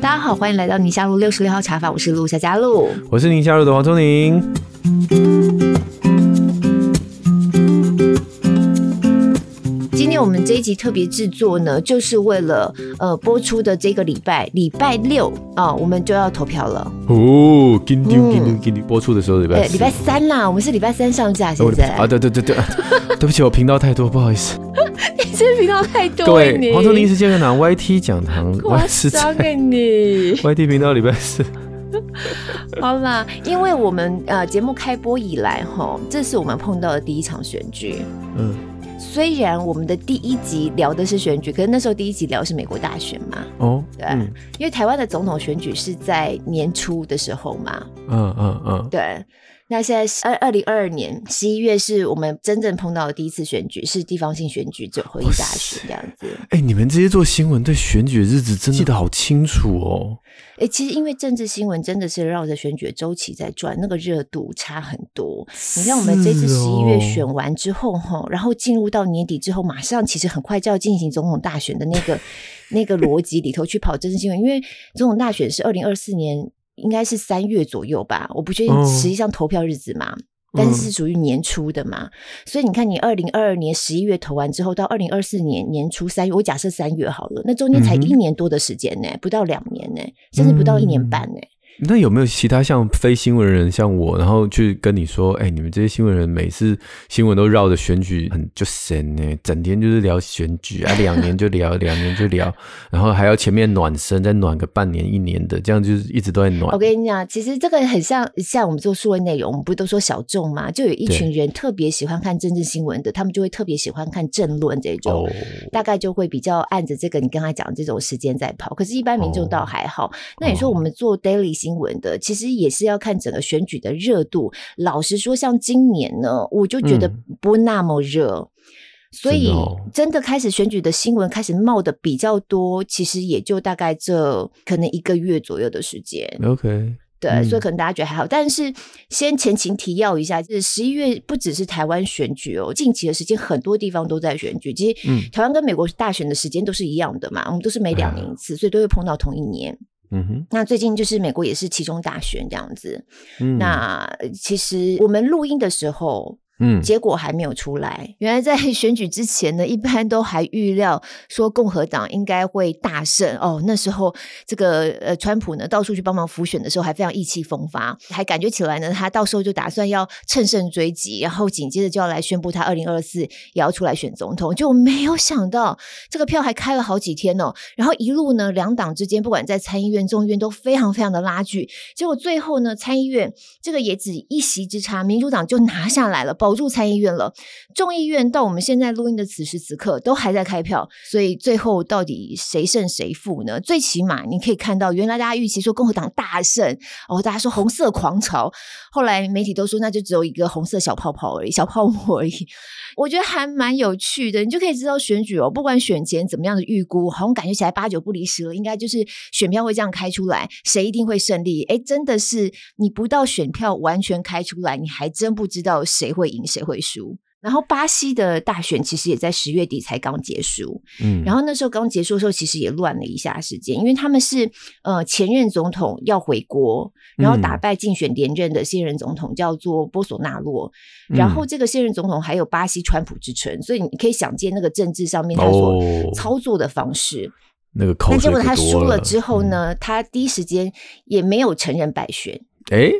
大家好，欢迎来到宁夏路六十六号茶坊，我是陆小佳露，我是宁夏路的黄瑽宁。今天我们这一集特别制作呢，就是为了呃播出的这个礼拜礼拜六啊、哦，我们就要投票了。哦，播出的时候礼拜礼拜三啦，我们是礼拜三上架，现在啊，对对对对，对不起，我频道太多，不好意思。你这频道太多，各位，黄瑽宁是健康堂 YT 讲堂，我是交给你 YT 频道礼拜四。好啦，因为我们呃节目开播以来哈，这是我们碰到的第一场选举。嗯，虽然我们的第一集聊的是选举，可是那时候第一集聊是美国大选嘛。哦，对，嗯、因为台湾的总统选举是在年初的时候嘛。嗯嗯嗯，对。那现在是二二零二二年十一月，是我们真正碰到的第一次选举，是地方性选举，就合一大选这样子。哎、欸，你们这些做新闻对选举的日子真的记得好清楚哦。哎、欸，其实因为政治新闻真的是绕着选举的周期在转，那个热度差很多。你看，我们这次十一月选完之后，哈、哦，然后进入到年底之后，马上其实很快就要进行总统大选的那个 那个逻辑里头去跑政治新闻，因为总统大选是二零二四年。应该是三月左右吧，我不确定实际上投票日子嘛，嗯、但是是属于年初的嘛，所以你看，你二零二二年十一月投完之后，到二零二四年年初三月，我假设三月好了，那中间才一年多的时间呢，嗯、不到两年呢，甚至不到一年半呢。那有没有其他像非新闻人像我，然后去跟你说，哎、欸，你们这些新闻人每次新闻都绕着选举很就神呢，整天就是聊选举啊，两年就聊，两年就聊，然后还要前面暖身，再暖个半年一年的，这样就是一直都在暖。我跟你讲，其实这个很像像我们做数位内容，我们不都说小众嘛？就有一群人特别喜欢看政治新闻的，他们就会特别喜欢看政论这种，哦、大概就会比较按着这个你刚才讲这种时间在跑。可是，一般民众倒还好。哦、那你说我们做 daily 新闻的，其实也是要看整个选举的热度。老实说，像今年呢，我就觉得不那么热，嗯、所以真的开始选举的新闻开始冒的比较多。其实也就大概这可能一个月左右的时间。OK，对，嗯、所以可能大家觉得还好。但是先前情提要一下，就是十一月不只是台湾选举哦，近期的时间很多地方都在选举。其实，嗯，台湾跟美国大选的时间都是一样的嘛，我们都是每两年一次，所以都会碰到同一年。嗯哼，那最近就是美国也是其中大选这样子。嗯，那其实我们录音的时候。嗯，结果还没有出来。原来在 选举之前呢，一般都还预料说共和党应该会大胜哦。那时候这个呃，川普呢到处去帮忙辅选的时候，还非常意气风发，还感觉起来呢，他到时候就打算要乘胜追击，然后紧接着就要来宣布他二零二四也要出来选总统。就没有想到这个票还开了好几天哦，然后一路呢，两党之间不管在参议院、众议院都非常非常的拉锯。结果最后呢，参议院这个也只一席之差，民主党就拿下来了。保住参议院了，众议院到我们现在录音的此时此刻都还在开票，所以最后到底谁胜谁负呢？最起码你可以看到，原来大家预期说共和党大胜，哦，大家说红色狂潮，后来媒体都说那就只有一个红色小泡泡而已，小泡沫而已。我觉得还蛮有趣的，你就可以知道选举哦，不管选前怎么样的预估，好像感觉起来八九不离十了，应该就是选票会这样开出来，谁一定会胜利？哎，真的是你不到选票完全开出来，你还真不知道谁会赢。谁会输？然后巴西的大选其实也在十月底才刚结束，嗯，然后那时候刚结束的时候，其实也乱了一下时间，因为他们是呃前任总统要回国，然后打败竞选连任的现任总统叫做波索纳洛，嗯、然后这个现任总统还有巴西川普之称，所以你可以想见那个政治上面他所操作的方式。哦、那个，那结果他输了之后呢，嗯、他第一时间也没有承认败选。哎，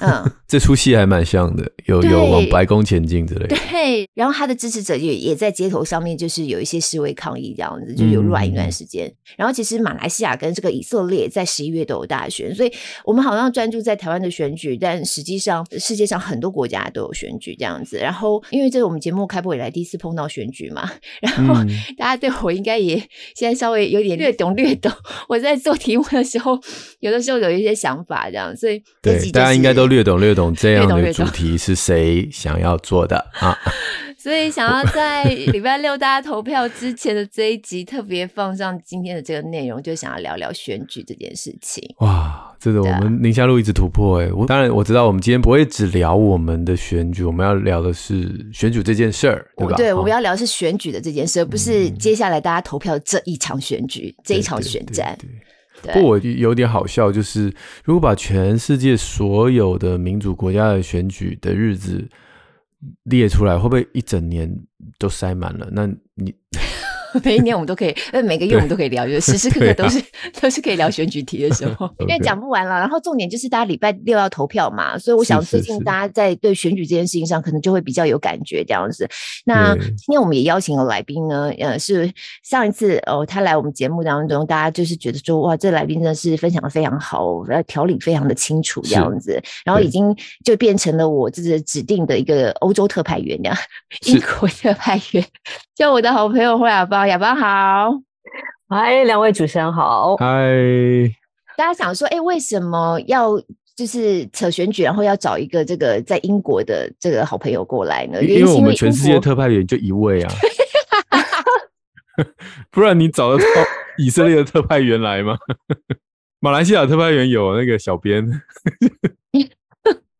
嗯，这出戏还蛮像的，有有往白宫前进之类的。对，然后他的支持者也也在街头上面，就是有一些示威抗议这样子，就有乱一段时间。嗯、然后其实马来西亚跟这个以色列在十一月都有大选，所以我们好像专注在台湾的选举，但实际上世界上很多国家都有选举这样子。然后因为这是我们节目开播以来第一次碰到选举嘛，然后大家对我应该也现在稍微有点略懂略懂。我在做题目的时候，有的时候有一些想法这样，所以。对，大家应该都略懂略懂这样的主题是谁想要做的啊？所以想要在礼拜六大家投票之前的这一集特别放上今天的这个内容，就想要聊聊选举这件事情。哇，这个我们宁夏路一直突破哎、欸！我当然我知道，我们今天不会只聊我们的选举，我们要聊的是选举这件事儿，对吧？对，我们要聊的是选举的这件事，而不是接下来大家投票这一场选举、嗯、这一场选战。对，对，对，对，对，不过我有点好笑，就是如果把全世界所有的民主国家的选举的日子列出来，会不会一整年都塞满了？那你？每一年我们都可以，呃，每个月我们都可以聊，就是时时刻刻都是、啊、都是可以聊选举题的时候，因为讲不完了。然后重点就是大家礼拜六要投票嘛，所以我想最近大家在对选举这件事情上可能就会比较有感觉这样子。那今天我们也邀请了来宾呢，呃，是上一次哦，他来我们节目当中，大家就是觉得说哇，这来宾真的是分享的非常好，呃，条理非常的清楚这样子，然后已经就变成了我自己指定的一个欧洲特派员这样，英国特派员，就我的好朋友霍雅芳。亚芳好，嗨，两位主持人好，嗨。大家想说，哎、欸，为什么要就是扯选举，然后要找一个这个在英国的这个好朋友过来呢？因为我们全世界特派员就一位啊，不然你找得到以色列的特派员来吗？马来西亚特派员有那个小编。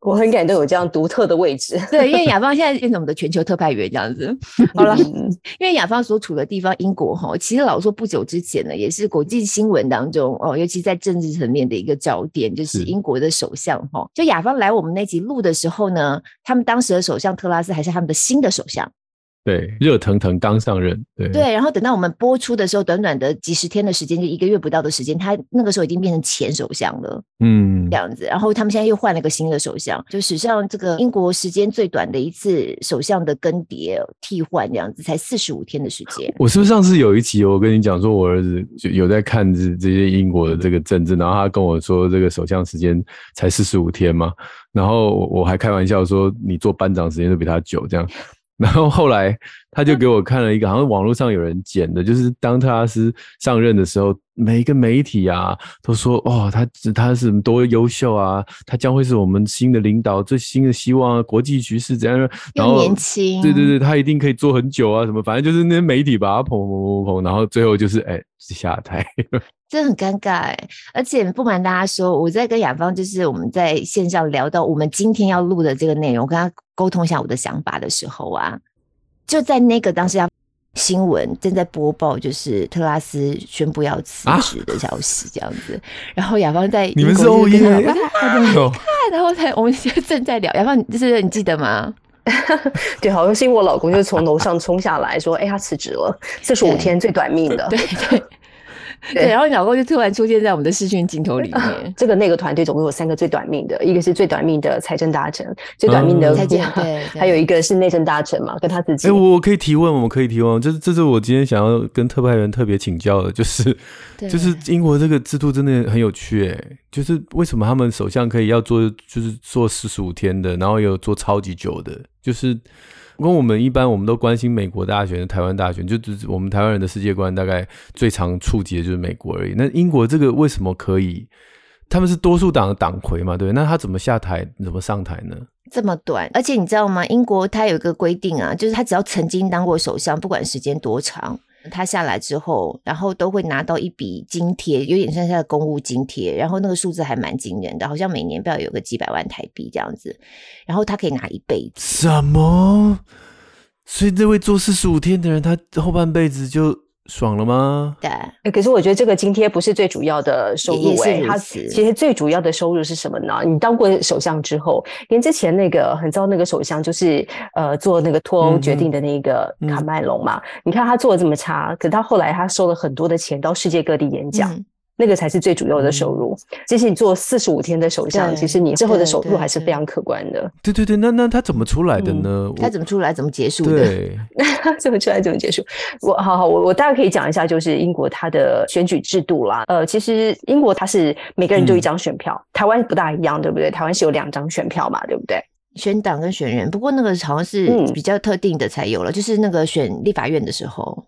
我很感动有这样独特的位置，对，因为雅芳现在变成我们的全球特派员这样子。好了，因为雅芳所处的地方英国哈，其实老说不久之前呢，也是国际新闻当中哦，尤其在政治层面的一个焦点，就是英国的首相哈。就雅芳来我们那集录的时候呢，他们当时的首相特拉斯还是他们的新的首相。对，热腾腾刚上任，对对，然后等到我们播出的时候，短短的几十天的时间，就一个月不到的时间，他那个时候已经变成前首相了，嗯，这样子。然后他们现在又换了一个新的首相，就史上这个英国时间最短的一次首相的更迭替换，这样子才四十五天的时间。我是不是上次有一集我跟你讲说，我儿子就有在看这这些英国的这个政治，然后他跟我说这个首相时间才四十五天嘛，然后我还开玩笑说你做班长时间都比他久，这样。然后后来他就给我看了一个，好像网络上有人剪的，就是当特拉斯上任的时候，每一个媒体啊都说，哦，他他是多优秀啊，他将会是我们新的领导，最新的希望啊，国际局势怎样？然后年轻，对对对，他一定可以做很久啊，什么，反正就是那些媒体把他捧捧捧捧，然后最后就是哎下台。真的很尴尬哎，而且不瞒大家说，我在跟雅芳，就是我们在线上聊到我们今天要录的这个内容，跟他沟通一下我的想法的时候啊，就在那个当时要新闻正在播报，就是特拉斯宣布要辞职的消息这样子，啊、然后雅芳在 英国就跟他老公看，然后在我们现在正在聊，雅芳，就是你记得吗？对，好像是因为我老公就从楼上冲下来说，哎，他辞职了，四十五天最短命的，对对。对对，然后你老公就突然出现在我们的视讯镜头里面。啊、这个那个团队总共有三个最短命的，一个是最短命的财政大臣，最短命的财政、嗯、对，还有一个是内政大臣嘛，跟他自己。哎，我可以提问，我们可以提问，这是这是我今天想要跟特派员特别请教的，就是 就是英国这个制度真的很有趣，哎，就是为什么他们首相可以要做就是做四十五天的，然后有做超级久的，就是。跟我们一般，我们都关心美国大选、台湾大选，就只是我们台湾人的世界观大概最常触及的就是美国而已。那英国这个为什么可以？他们是多数党的党魁嘛，对？那他怎么下台？怎么上台呢？这么短，而且你知道吗？英国它有一个规定啊，就是他只要曾经当过首相，不管时间多长。他下来之后，然后都会拿到一笔津贴，有点像他的公务津贴，然后那个数字还蛮惊人的，好像每年不要有个几百万台币这样子，然后他可以拿一辈子。什么？所以这位做四十五天的人，他后半辈子就。爽了吗？对，可是我觉得这个津贴不是最主要的收入诶、欸，它其实最主要的收入是什么呢？你当过首相之后，连之前那个很糟那个首相，就是呃做那个脱欧决定的那个卡麦隆嘛，嗯嗯、你看他做的这么差，可他后来他收了很多的钱到世界各地演讲。嗯那个才是最主要的收入。即使你做四十五天的首相，其实你之后的收入还是非常可观的。对对对，那那他怎么出来的呢？他怎么出来？怎么结束的？对，怎么出来？怎么结束？我好好，我我大概可以讲一下，就是英国它的选举制度啦。呃，其实英国它是每个人就一张选票，台湾不大一样，对不对？台湾是有两张选票嘛，对不对？选党跟选人，不过那个好像是比较特定的才有了，就是那个选立法院的时候。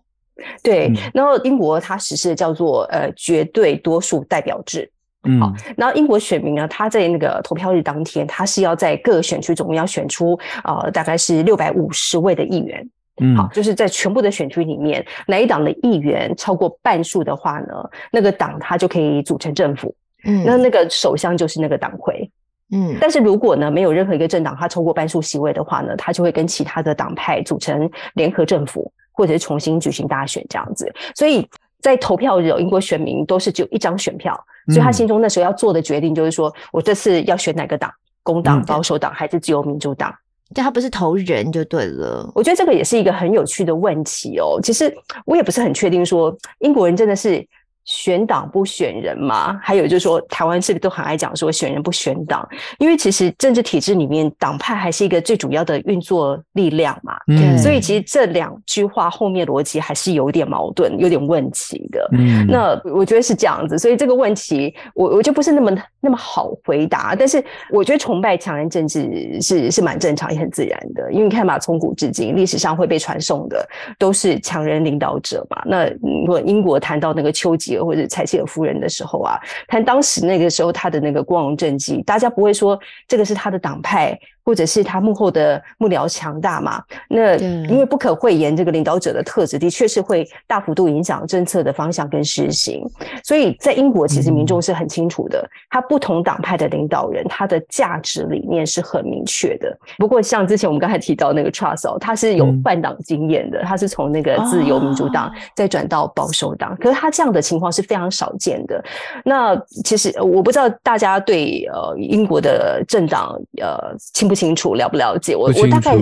对，然后英国它实施的叫做呃绝对多数代表制，嗯，好，然后英国选民呢，他在那个投票日当天，他是要在各选区总共要选出呃大概是六百五十位的议员。嗯，好，就是在全部的选区里面，哪一党的议员超过半数的话呢，那个党他就可以组成政府。嗯，那那个首相就是那个党魁。嗯，但是如果呢没有任何一个政党他超过半数席位的话呢，他就会跟其他的党派组成联合政府，或者是重新举行大选这样子。所以在投票日，英国选民都是只有一张选票，所以他心中那时候要做的决定就是说，我这次要选哪个党，工党、保守党还是自由民主党？但他不是投人就对了。我觉得这个也是一个很有趣的问题哦。其实我也不是很确定说英国人真的是。选党不选人嘛？还有就是说，台湾是不是都很爱讲说选人不选党？因为其实政治体制里面，党派还是一个最主要的运作力量嘛。嗯，所以其实这两句话后面逻辑还是有点矛盾，有点问题的。嗯，那我觉得是这样子。所以这个问题，我我就不是那么那么好回答。但是我觉得崇拜强人政治是是蛮正常也很自然的。因为你看嘛，从古至今，历史上会被传颂的都是强人领导者嘛。那如果英国谈到那个丘吉或者柴契尔夫人的时候啊，但当时那个时候他的那个光荣政绩，大家不会说这个是他的党派。或者是他幕后的幕僚强大嘛？那因为不可讳言，这个领导者的特质的确是会大幅度影响政策的方向跟实行。所以在英国，其实民众是很清楚的，嗯、他不同党派的领导人，他的价值理念是很明确的。不过，像之前我们刚才提到那个 Truss，他是有换党经验的，嗯、他是从那个自由民主党再转到保守党，哦、可是他这样的情况是非常少见的。那其实我不知道大家对呃英国的政党呃清不清楚了不了解？我我大概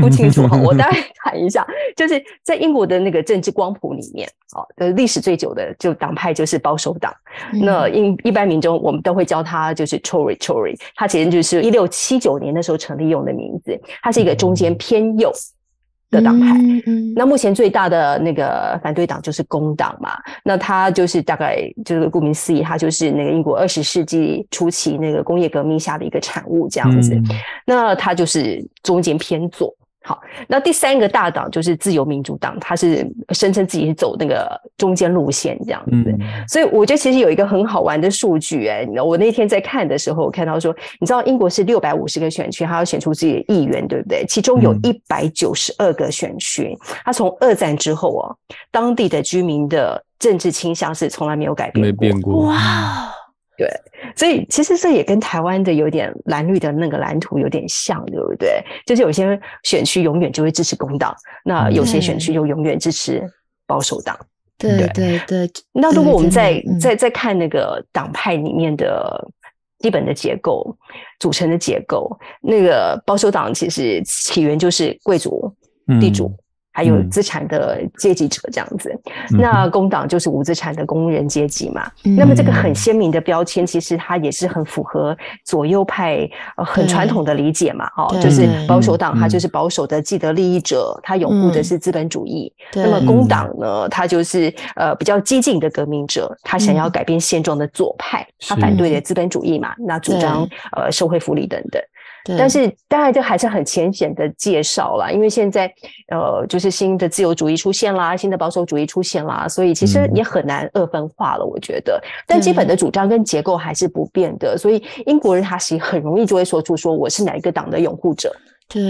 不清楚哈，我大概 谈一下，就是在英国的那个政治光谱里面，哦，呃，历史最久的就党派就是保守党。嗯、那一一般民众我们都会叫他就是 Tory Tory，他其实就是一六七九年的时候成立用的名字，他是一个中间偏右。嗯的党派，嗯嗯、那目前最大的那个反对党就是工党嘛，那他就是大概就是顾名思义，他就是那个英国二十世纪初期那个工业革命下的一个产物这样子，嗯、那他就是中间偏左。好，那第三个大党就是自由民主党，他是声称自己是走那个中间路线这样子，嗯、所以我觉得其实有一个很好玩的数据、欸，哎，我那天在看的时候，我看到说，你知道英国是六百五十个选区，他要选出自己的议员，对不对？其中有一百九十二个选区，他从二战之后哦，当地的居民的政治倾向是从来没有改变过，没变过，哇。对，所以其实这也跟台湾的有点蓝绿的那个蓝图有点像，对不对？就是有些选区永远就会支持工党，那有些选区就永远支持保守党。对对对。对，那如果我们再再再看那个党派里面的基本的结构组成的结构，那个保守党其实起源就是贵族、地主。嗯还有资产的阶级者这样子，嗯、那工党就是无资产的工人阶级嘛。嗯、那么这个很鲜明的标签，其实它也是很符合左右派呃很传统的理解嘛。哦，就是保守党它就是保守的既得利益者，它拥护的是资本主义。嗯、那么工党呢，它就是呃比较激进的革命者，他想要改变现状的左派，他反对的资本主义嘛，那主张呃社会福利等等。对但是当然就还是很浅显的介绍啦，因为现在呃就是新的自由主义出现啦，新的保守主义出现啦，所以其实也很难二分化了，我觉得。但基本的主张跟结构还是不变的，所以英国人他其实很容易就会说出说我是哪一个党的拥护者，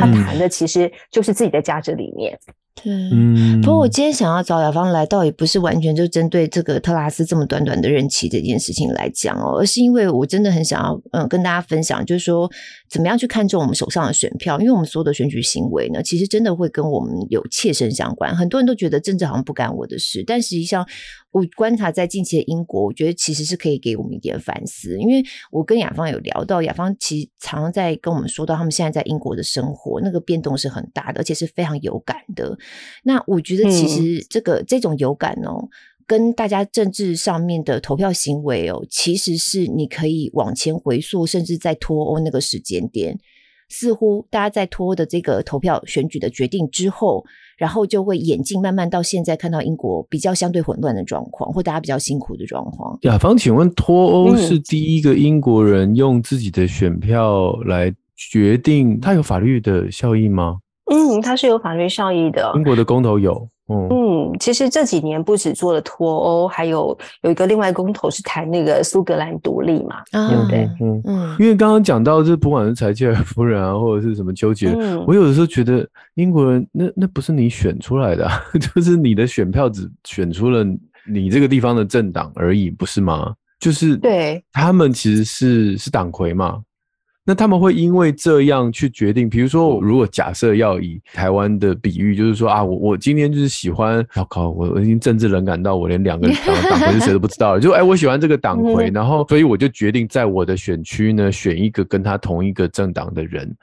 他谈的其实就是自己的价值理念。对，嗯，不过我今天想要找雅芳来，倒也不是完全就针对这个特拉斯这么短短的任期这件事情来讲哦，而是因为我真的很想要，嗯，跟大家分享，就是说怎么样去看重我们手上的选票，因为我们所有的选举行为呢，其实真的会跟我们有切身相关。很多人都觉得政治好像不干我的事，但实际上。我观察在近期的英国，我觉得其实是可以给我们一点反思，因为我跟雅芳有聊到，雅芳其实常常在跟我们说到他们现在在英国的生活，那个变动是很大的，而且是非常有感的。那我觉得其实这个、嗯、这种有感哦，跟大家政治上面的投票行为哦，其实是你可以往前回溯，甚至在脱欧那个时间点，似乎大家在脱欧的这个投票选举的决定之后。然后就会演进，慢慢到现在看到英国比较相对混乱的状况，或大家比较辛苦的状况。雅芳，请问脱欧是第一个英国人用自己的选票来决定，它有法律的效益吗？嗯，它是有法律效益的。英国的公投有。嗯，其实这几年不止做了脱欧，还有有一个另外公投是谈那个苏格兰独立嘛，啊、对不对？嗯嗯。因为刚刚讲到，这不管是柴契尔夫人啊，或者是什么纠结，嗯、我有的时候觉得英国人那那不是你选出来的，啊，就是你的选票只选出了你这个地方的政党而已，不是吗？就是对，他们其实是是党魁嘛。那他们会因为这样去决定，比如说，如果假设要以台湾的比喻，就是说啊，我我今天就是喜欢，我靠，我我已经政治冷感到我连两个党党魁是谁都不知道了，就哎，我喜欢这个党魁，然后所以我就决定在我的选区呢选一个跟他同一个政党的人，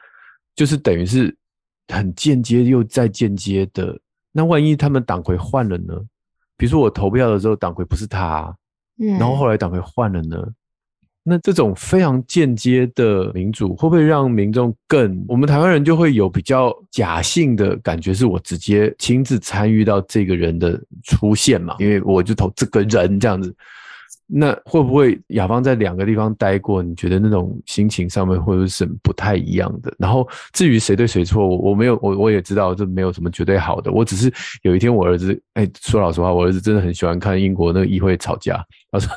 就是等于是很间接又再间接的。那万一他们党魁换了呢？比如说我投票的时候党魁不是他，然后后来党魁换了呢？那这种非常间接的民主，会不会让民众更，我们台湾人就会有比较假性的感觉，是我直接亲自参与到这个人的出现嘛？因为我就投这个人这样子。那会不会雅芳在两个地方待过？你觉得那种心情上面会不会是不太一样的？然后至于谁对谁错，我我没有，我我也知道这没有什么绝对好的。我只是有一天我儿子，哎，说老实话，我儿子真的很喜欢看英国那个议会吵架，他说。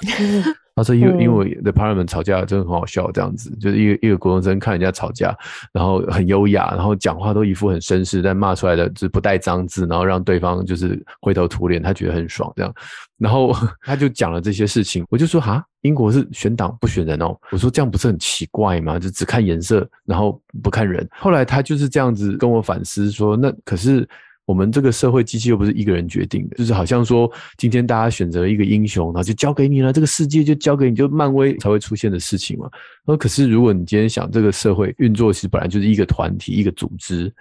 他说：“因为因为 the parliament 吵架真的很好笑，这样子就是一个一个国中生看人家吵架，然后很优雅，然后讲话都一副很绅士，但骂出来的就是不带脏字，然后让对方就是灰头土脸，他觉得很爽这样。然后 他就讲了这些事情，我就说哈，英国是选党不选人哦。我说这样不是很奇怪吗？就只看颜色，然后不看人。后来他就是这样子跟我反思说，那可是。”我们这个社会机器又不是一个人决定的，就是好像说今天大家选择一个英雄，然后就交给你了，这个世界就交给你，就漫威才会出现的事情嘛。那可是如果你今天想这个社会运作，其实本来就是一个团体、一个组织，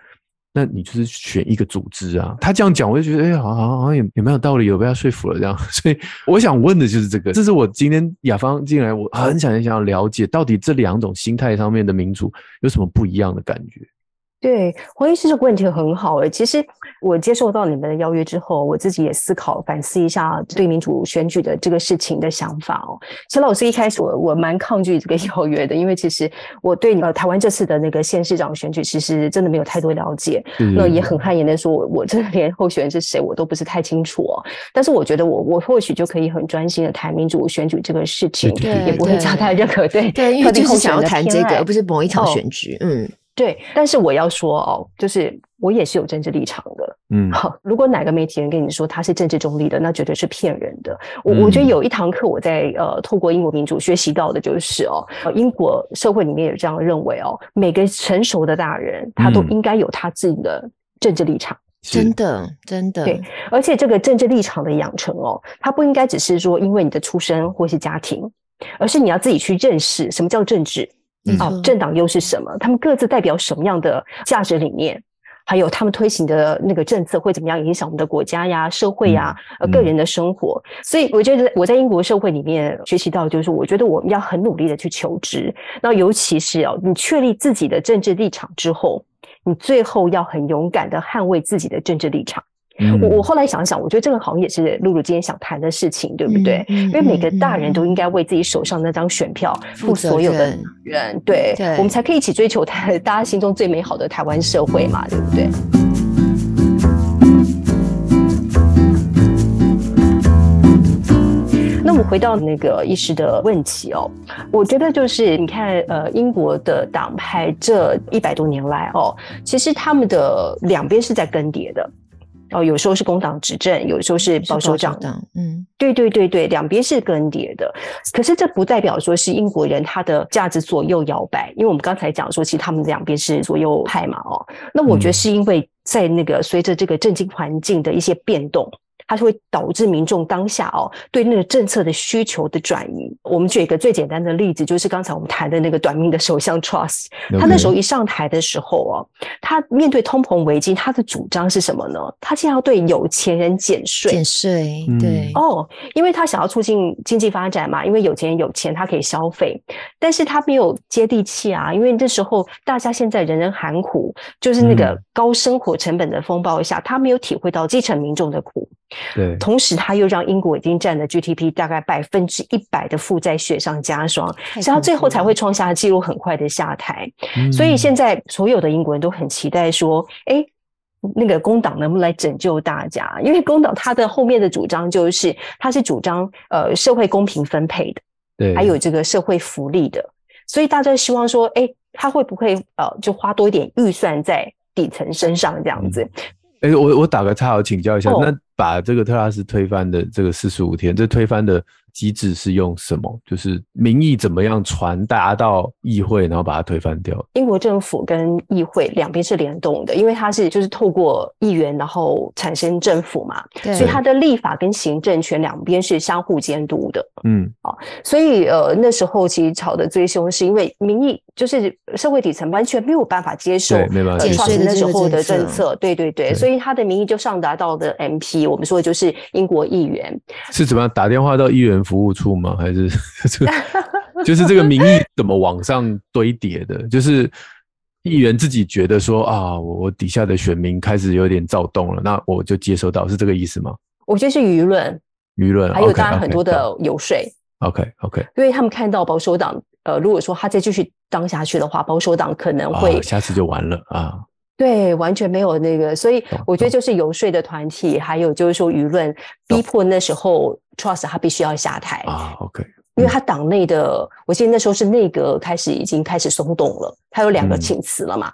那你就是选一个组织啊。他这样讲，我就觉得哎，好好好像也也蛮有道理，有被他说服了这样。所以我想问的就是这个，这是我今天雅芳进来，我很想很想要了解，到底这两种心态上面的民主有什么不一样的感觉。对，黄医师这个问题很好诶。其实我接受到你们的邀约之后，我自己也思考反思一下对民主选举的这个事情的想法哦。其实老师一开始我我蛮抗拒这个 邀约的，因为其实我对呃台湾这次的那个县市长选举，其实真的没有太多了解，嗯、那也很汗颜的说，我我真的连候选人是谁我都不是太清楚哦。但是我觉得我我或许就可以很专心的谈民主选举这个事情，对也不会加太任何对对，因为就是想要谈这个，而不是某一场选举，哦、嗯。对，但是我要说哦，就是我也是有政治立场的，嗯，好，如果哪个媒体人跟你说他是政治中立的，那绝对是骗人的。我、嗯、我觉得有一堂课我在呃透过英国民主学习到的就是哦，英国社会里面有这样认为哦，每个成熟的大人他都应该有他自己的政治立场，嗯、真的真的对，而且这个政治立场的养成哦，它不应该只是说因为你的出身或是家庭，而是你要自己去认识什么叫政治。哦，政党又是什么？他们各自代表什么样的价值理念？还有他们推行的那个政策会怎么样影响我们的国家呀、社会呀、呃、个人的生活？所以我觉得我在英国社会里面学习到，就是我觉得我们要很努力的去求知。那尤其是哦，你确立自己的政治立场之后，你最后要很勇敢的捍卫自己的政治立场。我我后来想想，我觉得这个好像也是露露今天想谈的事情，对不对？因为每个大人都应该为自己手上那张选票负所有的人，对，对我们才可以一起追求台大家心中最美好的台湾社会嘛，对不对？那我们回到那个医师的问题哦，我觉得就是你看，呃，英国的党派这一百多年来哦，其实他们的两边是在更迭的。哦，有时候是工党执政，有时候是保守党。嗯，对对对对，两边是更迭的。可是这不代表说是英国人他的价值左右摇摆，因为我们刚才讲说，其实他们两边是左右派嘛。哦，那我觉得是因为在那个随着这个政经环境的一些变动。它是会导致民众当下哦对那个政策的需求的转移。我们举一个最简单的例子，就是刚才我们谈的那个短命的首相 Truss，他那时候一上台的时候哦，他面对通膨危机，他的主张是什么呢？他竟然要对有钱人减税，减税，对哦，因为他想要促进经济发展嘛，因为有钱人有钱，他可以消费，但是他没有接地气啊，因为那时候大家现在人人喊苦，就是那个高生活成本的风暴下，他没有体会到基层民众的苦。对，同时他又让英国已经占了 GDP 大概百分之一百的负债雪上加霜，所以他最后才会创下纪录，很快的下台。嗯、所以现在所有的英国人都很期待说，哎，那个工党能不能来拯救大家？因为工党它的后面的主张就是，他是主张呃社会公平分配的，对，还有这个社会福利的，所以大家希望说，哎，他会不会呃就花多一点预算在底层身上这样子？哎、嗯，我我打个岔，我请教一下，哦、那把这个特拉斯推翻的这个四十五天，这推翻的。机制是用什么？就是民意怎么样传达到议会，然后把它推翻掉。英国政府跟议会两边是联动的，因为它是就是透过议员然后产生政府嘛，对所以它的立法跟行政权两边是相互监督的。嗯，啊，所以呃那时候其实吵得最凶，是因为民意就是社会底层完全没有办法接受，没办法接受那时候的政策。对对对，对所以他的民意就上达到的 MP，我们说的就是英国议员是怎么样打电话到议员服务处吗？还是 就是这个民意怎么往上堆叠的？就是议员自己觉得说啊，我底下的选民开始有点躁动了，那我就接收到，是这个意思吗？我觉得是舆论，舆论还有当然很多的游说。OK OK，因为他们看到保守党，呃，如果说他再继续当下去的话，保守党可能会、啊、下次就完了啊。对，完全没有那个，所以我觉得就是游说的团体，哦、还有就是说舆论逼迫那时候，Trust 他必须要下台啊。OK，因为他党内的，我记得那时候是内阁开始已经开始松动了，他有两个请辞了嘛。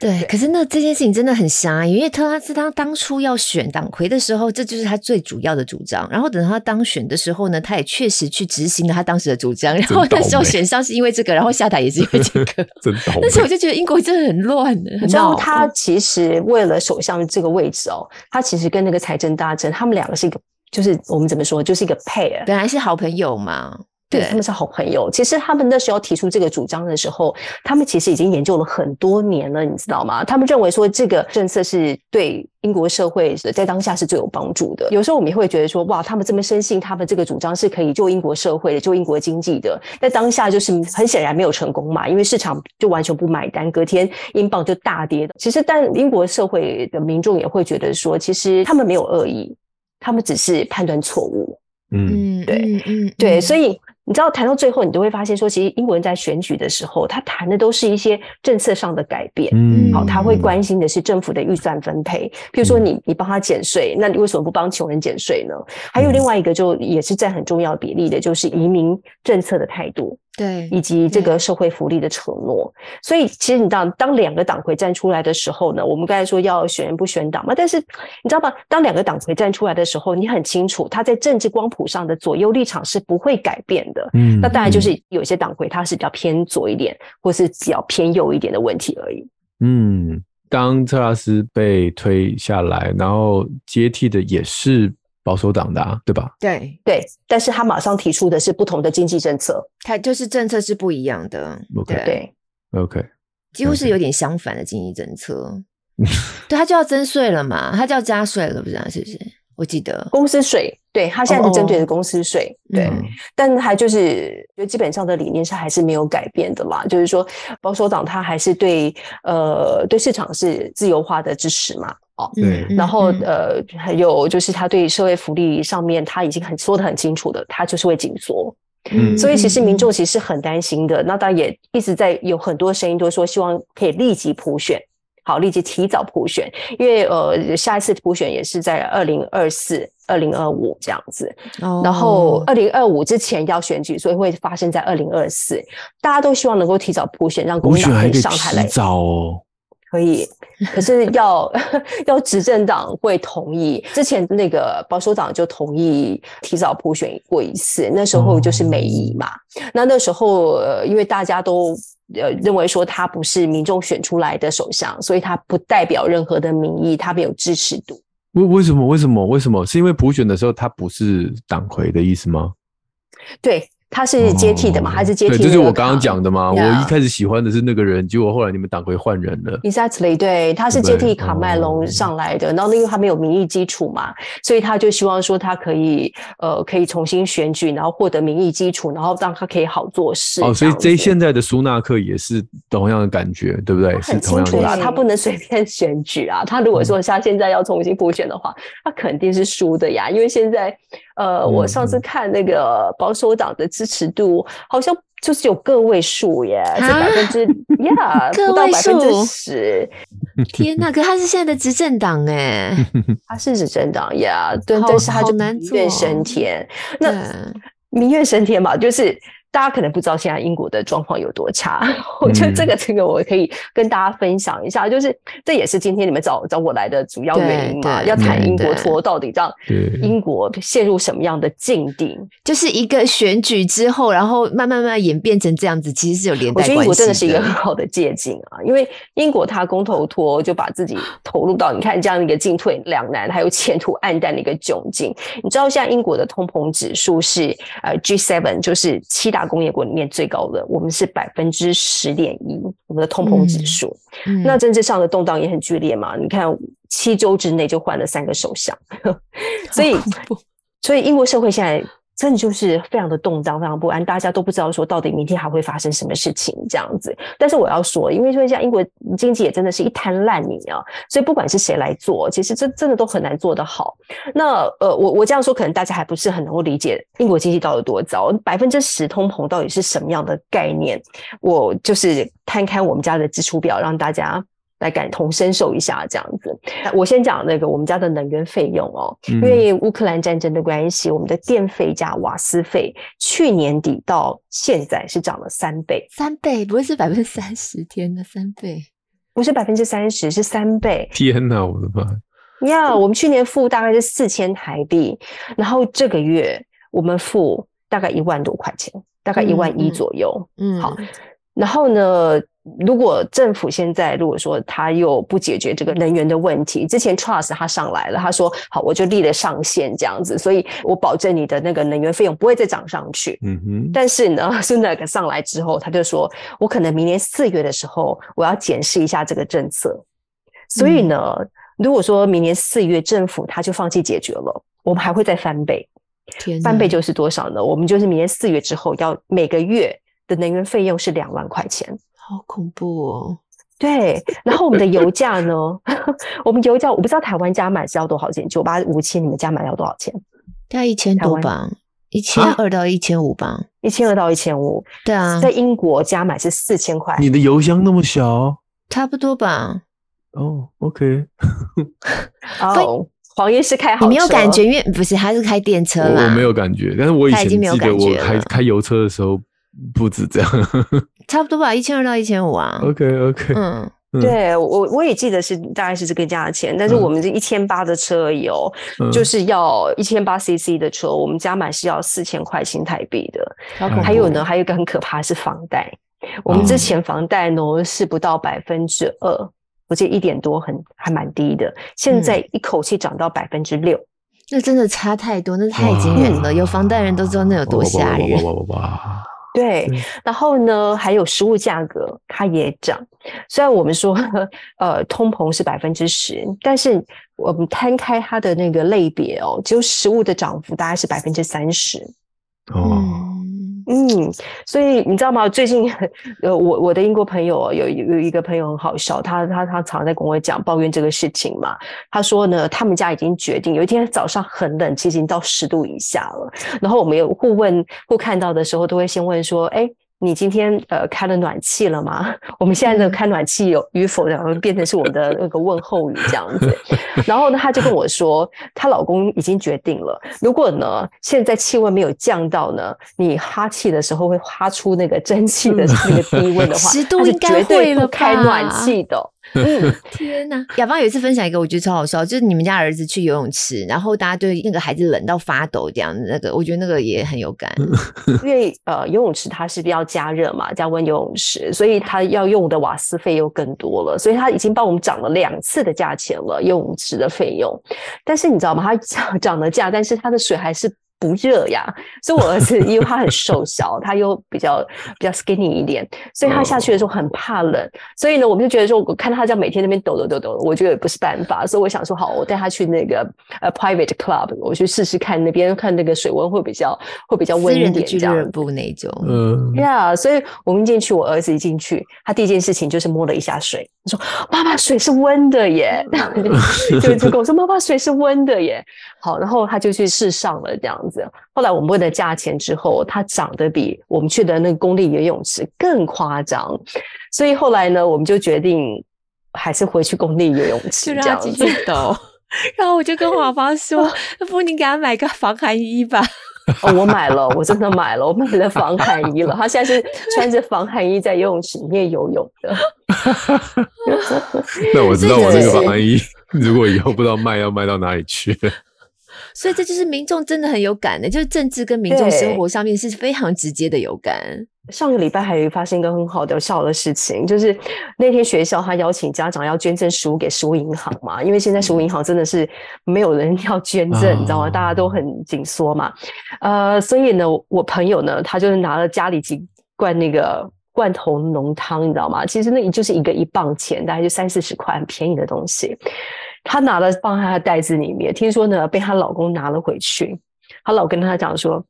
嗯对，可是那这件事情真的很瞎，因为特拉斯他当初要选党魁的时候，这就是他最主要的主张。然后等到他当选的时候呢，他也确实去执行了他当时的主张。然后那时候选上是因为这个，然后下台也是因为这个。真倒霉。但是我就觉得英国真的很乱的。你知道他其实为了首相这个位置哦，他其实跟那个财政大臣他们两个是一个，就是我们怎么说，就是一个 pair，本来是好朋友嘛。对，他们是好朋友。其实他们那时候提出这个主张的时候，他们其实已经研究了很多年了，你知道吗？他们认为说这个政策是对英国社会在当下是最有帮助的。有时候我们也会觉得说，哇，他们这么深信他们这个主张是可以救英国社会的、救英国经济的，在当下就是很显然没有成功嘛，因为市场就完全不买单，隔天英镑就大跌的。其实，但英国社会的民众也会觉得说，其实他们没有恶意，他们只是判断错误。嗯，对，嗯嗯，对，所以。你知道谈到最后，你都会发现说，其实英国人在选举的时候，他谈的都是一些政策上的改变。嗯，好，他会关心的是政府的预算分配。譬如说你，你你帮他减税，那你为什么不帮穷人减税呢？还有另外一个，就也是占很重要比例的，就是移民政策的态度。对，以及这个社会福利的承诺，所以其实你知道，当两个党魁站出来的时候呢，我们刚才说要选人不选党嘛，但是你知道吗？当两个党魁站出来的时候，你很清楚他在政治光谱上的左右立场是不会改变的。嗯，那当然就是有些党魁他是比较偏左一点，或是比较偏右一点的问题而已。嗯，当特拉斯被推下来，然后接替的也是。保守党的、啊，对吧？对对，但是他马上提出的是不同的经济政策，他就是政策是不一样的。OK，对，OK，几乎是有点相反的经济政策。对，他就要增税了嘛，他就要加税了，不是、啊？是不是？我记得公司税，对他现在是针对的公司税，哦哦对，嗯、但他就是，就基本上的理念是还是没有改变的嘛，就是说保守党他还是对呃对市场是自由化的支持嘛。对，然后呃，还有就是他对社会福利上面他已经很说的很清楚的，他就是会紧缩。嗯，所以其实民众其实是很担心的。那当然也一直在有很多声音都说希望可以立即普选，好，立即提早普选，因为呃下一次普选也是在二零二四、二零二五这样子。哦，然后二零二五之前要选举，所以会发生在二零二四。大家都希望能够提早普选，让国民党可以上台来。早哦。可以，可是要 要执政党会同意。之前那个保守党就同意提早普选过一次，那时候就是美仪嘛。哦、那那时候呃，因为大家都呃认为说他不是民众选出来的首相，所以他不代表任何的民意，他没有支持度。为为什么？为什么？为什么？是因为普选的时候他不是党魁的意思吗？对。他是接替的嘛？还是接替？对，这是我刚刚讲的嘛。我一开始喜欢的是那个人，结果后来你们党魁换人了。Exactly，对，他是接替卡麦隆上来的。然后因为他没有民意基础嘛，所以他就希望说他可以呃可以重新选举，然后获得民意基础，然后让他可以好做事。哦，所以这现在的苏纳克也是同样的感觉，对不对？很清楚啊，他不能随便选举啊。他如果说他现在要重新补选的话，他肯定是输的呀，因为现在。呃，我上次看那个保守党的支持度好像就是有个位数耶，是百分之呀，不到百分之十。天哪！可他是现在的执政党哎，他是执政党呀，对，但是他就民怨升天。那民怨升天嘛，就是。大家可能不知道现在英国的状况有多差，我觉得这个这个我可以跟大家分享一下，嗯、就是这也是今天你们找找我来的主要原因嘛，要谈英国脱到底让英国陷入什么样的境地，就是一个选举之后，然后慢慢慢慢演变成这样子，其实是有连带关系。我觉得英国真的是一个很好的借鉴啊，因为英国它公投脱就把自己 投入到你看这样一个进退两难，还有前途暗淡的一个窘境。你知道现在英国的通膨指数是呃 G7，就是七大。工业国里面最高的，我们是百分之十点一，我们的通膨指数。嗯嗯、那政治上的动荡也很剧烈嘛？你看七周之内就换了三个首相，所以 所以英国社会现在。真的就是非常的动荡，非常不安，大家都不知道说到底明天还会发生什么事情这样子。但是我要说，因为说像英国经济也真的是一滩烂泥啊，所以不管是谁来做，其实这真的都很难做得好。那呃，我我这样说，可能大家还不是很能够理解英国经济到底有多糟，百分之十通膨到底是什么样的概念？我就是摊开我们家的支出表，让大家。来感同身受一下，这样子。我先讲那个我们家的能源费用哦，嗯、因为乌克兰战争的关系，我们的电费加瓦斯费去年底到现在是涨了三倍，三倍不会是百分之三十？天哪，三倍不是百分之三十，是三倍。天哪，我的妈！呀，我们去年付大概是四千台币，然后这个月我们付大概一万多块钱，大概一万一左右。嗯，嗯好，然后呢？如果政府现在如果说他又不解决这个能源的问题，之前 Trust 他上来了，他说好，我就立了上限这样子，所以我保证你的那个能源费用不会再涨上去。嗯哼。但是呢，Sunak 上来之后，他就说我可能明年四月的时候我要检视一下这个政策。所以呢，嗯、如果说明年四月政府他就放弃解决了，我们还会再翻倍。翻倍就是多少呢？我们就是明年四月之后要每个月的能源费用是两万块钱。好恐怖哦！对，然后我们的油价呢？我们油价我不知道台湾加满是要多少钱？九八五七，你们加满要多少钱？大概一千多吧，一千二到一千五吧，一千二到一千五。对啊，在英国加满是四千块。你的油箱那么小？差不多吧。哦，OK。哦，黄医师开好，你没有感觉？因为不是，他是开电车嘛。我没有感觉，但是我以前记得我开开油车的时候。不止这样，差不多吧，一千二到一千五啊。OK OK，嗯，对我我也记得是大概是这个价钱，但是我们这一千八的车而已哦，嗯、就是要一千八 CC 的车，我们加满是要四千块新台币的。嗯、还有呢，还有一个很可怕是房贷，我们之前房贷呢是不到百分之二，我记得一点多很还蛮低的，现在一口气涨到百分之六，那真的差太多，那太惊人了。有房贷人都知道那有多吓人。对，然后呢，还有食物价格它也涨。虽然我们说，呃，通膨是百分之十，但是我们摊开它的那个类别哦，就食物的涨幅大概是百分之三十。哦。嗯嗯，所以你知道吗？最近，呃，我我的英国朋友有有一个朋友很好笑，他他他常在跟我讲抱怨这个事情嘛。他说呢，他们家已经决定，有一天早上很冷，其实已经到十度以下了。然后我们有互问互看到的时候，都会先问说，哎。你今天呃开了暖气了吗？我们现在的开暖气有与否，然后变成是我们的那个问候语这样子。然后呢，她就跟我说，她老公已经决定了，如果呢现在气温没有降到呢，你哈气的时候会哈出那个蒸汽的那个低温的话，十度应该会了，开暖气的。嗯，天呐，雅芳有一次分享一个，我觉得超好笑，就是你们家儿子去游泳池，然后大家对那个孩子冷到发抖这样子，那个我觉得那个也很有感。因为呃游泳池它是比较加热嘛，加温游泳池，所以它要用的瓦斯费又更多了，所以他已经帮我们涨了两次的价钱了，游泳池的费用。但是你知道吗？它涨涨了价，但是它的水还是。不热呀，所以我儿子 因为他很瘦小，他又比较比较 skinny 一点，所以他下去的时候很怕冷。所以呢，我们就觉得说，我看他这样每天那边抖抖抖抖，我觉得也不是办法。所以我想说，好，我带他去那个呃 private club，我去试试看那边看那个水温会比较会比较温一点这样。俱乐部那种，嗯，呀，所以我们进去，我儿子一进去，他第一件事情就是摸了一下水，他说：“妈妈，水是温的耶。”就就跟我说：“妈妈，水是温的耶。”好，然后他就去试上了这样。子。后来我们问了价钱之后，它涨得比我们去的那个公立游泳池更夸张，所以后来呢，我们就决定还是回去公立游泳池这样子。就让继续抖，然后我就跟华芳说：“不，你给他买个防寒衣吧。”哦，我买了，我真的买了，我买了防寒衣了。他现在是穿着防寒衣在游泳池里面游泳的。那我知道我这个防寒衣，如果以后不知道卖要卖到哪里去。所以这就是民众真的很有感的，就是政治跟民众生活上面是非常直接的有感。上个礼拜还有发生一个很好的笑的事情，就是那天学校他邀请家长要捐赠食物给食物银行嘛，因为现在食物银行真的是没有人要捐赠，你知道吗？大家都很紧缩嘛。呃，所以呢，我朋友呢，他就是拿了家里几罐那个罐头浓汤，你知道吗？其实那也就是一个一磅钱，大概就三四十块，很便宜的东西。她拿了放在她的袋子里面，听说呢被她老公拿了回去。她老跟她讲说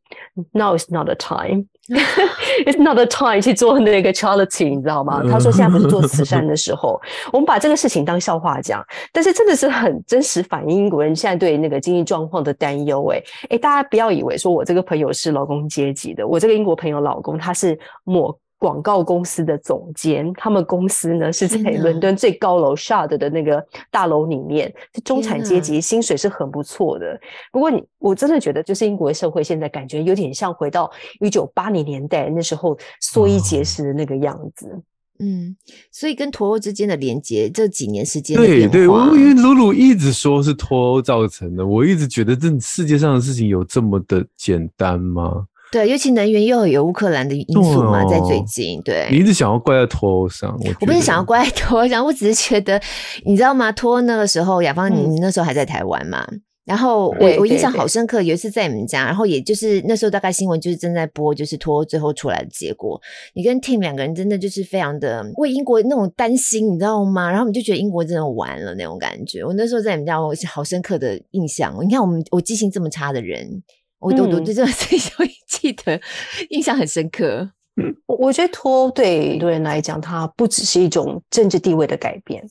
：“Now is not the time, it's not the time 去做那个 charity，你知道吗？”她说：“现在不是做慈善的时候。”我们把这个事情当笑话讲，但是真的是很真实反映英国人现在对那个经济状况的担忧。诶诶，大家不要以为说我这个朋友是劳工阶级的，我这个英国朋友老公他是某。广告公司的总监，他们公司呢是在伦敦最高楼 Shard 的那个大楼里面，是中产阶级，薪水是很不错的。不过你，我真的觉得，就是英国社会现在感觉有点像回到一九八零年代那时候缩衣节食的那个样子。哦、嗯，所以跟脱欧之间的连接，这几年时间的对对，我因为鲁鲁一直说是脱欧造成的，我一直觉得这世界上的事情有这么的简单吗？对，尤其能源又有乌克兰的因素嘛，哦、在最近，对，你一直想要怪在脱欧上，我我不是想要怪在脱欧上，我只是觉得，你知道吗？脱欧那个时候，雅芳，你你那时候还在台湾嘛？嗯、然后我我印象好深刻，有一次在你们家，然后也就是那时候大概新闻就是正在播，就是脱欧最后出来的结果，你跟 Tim 两个人真的就是非常的为英国那种担心，你知道吗？然后你就觉得英国真的完了那种感觉。我那时候在你们家，我是好深刻的印象。你看我们我记性这么差的人。我都都对这个事情会记得，印象很深刻。我我觉得脱欧对很多人来讲，它不只是一种政治地位的改变。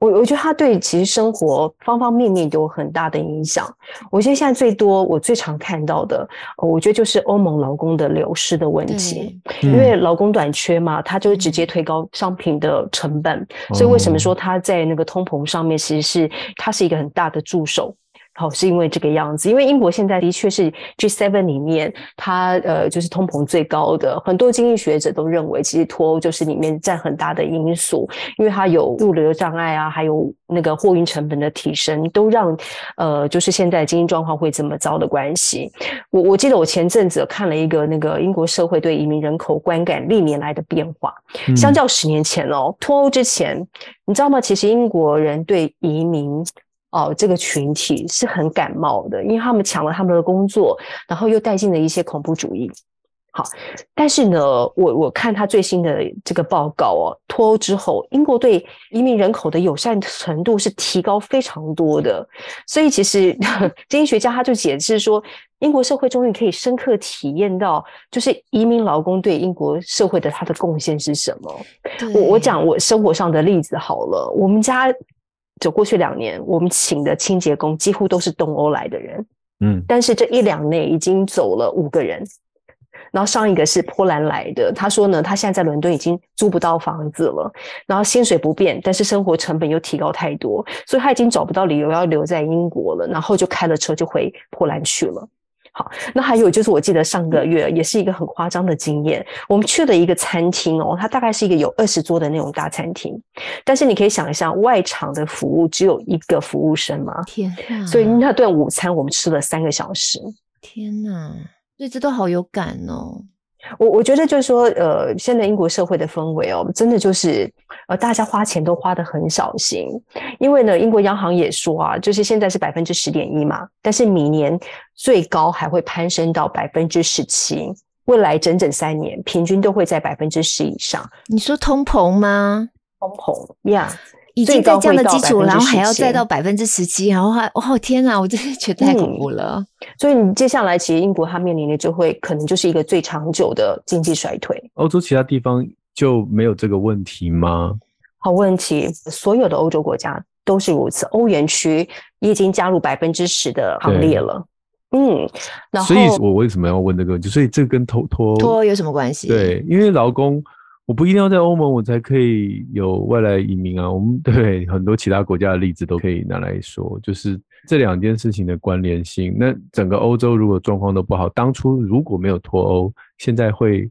我我觉得它对其实生活方方面面都有很大的影响。我觉得现在最多我最常看到的，我觉得就是欧盟劳工的流失的问题，因为劳工短缺嘛，它就会直接推高商品的成本。所以为什么说它在那个通膨上面，其实是它是一个很大的助手。好，是因为这个样子，因为英国现在的确是 G7 里面，它呃就是通膨最高的。很多经济学者都认为，其实脱欧就是里面占很大的因素，因为它有物流障碍啊，还有那个货运成本的提升，都让呃就是现在经济状况会这么糟的关系。我我记得我前阵子看了一个那个英国社会对移民人口观感历年来的变化，相较十年前哦，脱欧之前，你知道吗？其实英国人对移民。哦，这个群体是很感冒的，因为他们抢了他们的工作，然后又带进了一些恐怖主义。好，但是呢，我我看他最新的这个报告哦，脱欧之后，英国对移民人口的友善程度是提高非常多的。所以其实 经济学家他就解释说，英国社会终于可以深刻体验到，就是移民劳工对英国社会的他的贡献是什么。我我讲我生活上的例子好了，我们家。走过去两年，我们请的清洁工几乎都是东欧来的人，嗯，但是这一两年已经走了五个人，然后上一个是波兰来的，他说呢，他现在在伦敦已经租不到房子了，然后薪水不变，但是生活成本又提高太多，所以他已经找不到理由要留在英国了，然后就开了车就回波兰去了。好，那还有就是，我记得上个月也是一个很夸张的经验。我们去了一个餐厅哦，它大概是一个有二十桌的那种大餐厅，但是你可以想一下，外场的服务只有一个服务生嘛？天啊！所以那顿午餐我们吃了三个小时。天哪！对，这都好有感哦。我我觉得就是说，呃，现在英国社会的氛围哦，真的就是，呃，大家花钱都花得很小心，因为呢，英国央行也说啊，就是现在是百分之十点一嘛，但是明年最高还会攀升到百分之十七，未来整整三年平均都会在百分之十以上。你说通膨吗？通膨呀。Yeah. 已经在这样的基础，然后还要再到百分之十七，然后还哦天哪，我真的觉得太恐怖了。嗯、所以你接下来其实英国它面临的就会可能就是一个最长久的经济衰退。欧洲其他地方就没有这个问题吗？好问题，所有的欧洲国家都是如此。欧元区已经加入百分之十的行列了。嗯，所以我为什么要问这个？就所以这跟脱脱脱欧有什么关系？对，因为劳工，我不一定要在欧盟，我才可以有外来移民啊。我们 对很多其他国家的例子都可以拿来说，就是这两件事情的关联性。那整个欧洲如果状况都不好，当初如果没有脱欧，现在会。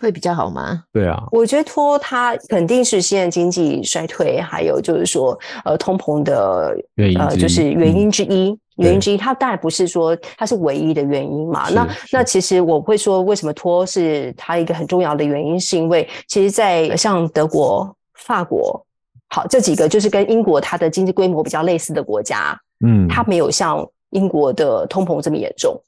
会比较好吗？对啊，我觉得脱它肯定是现在经济衰退，还有就是说呃通膨的原因呃就是原因之一，嗯、原因之一。它当然不是说它是唯一的原因嘛。那那其实我会说，为什么脱是它一个很重要的原因，是因为其实，在像德国、法国，好这几个就是跟英国它的经济规模比较类似的国家，嗯，它没有像英国的通膨这么严重。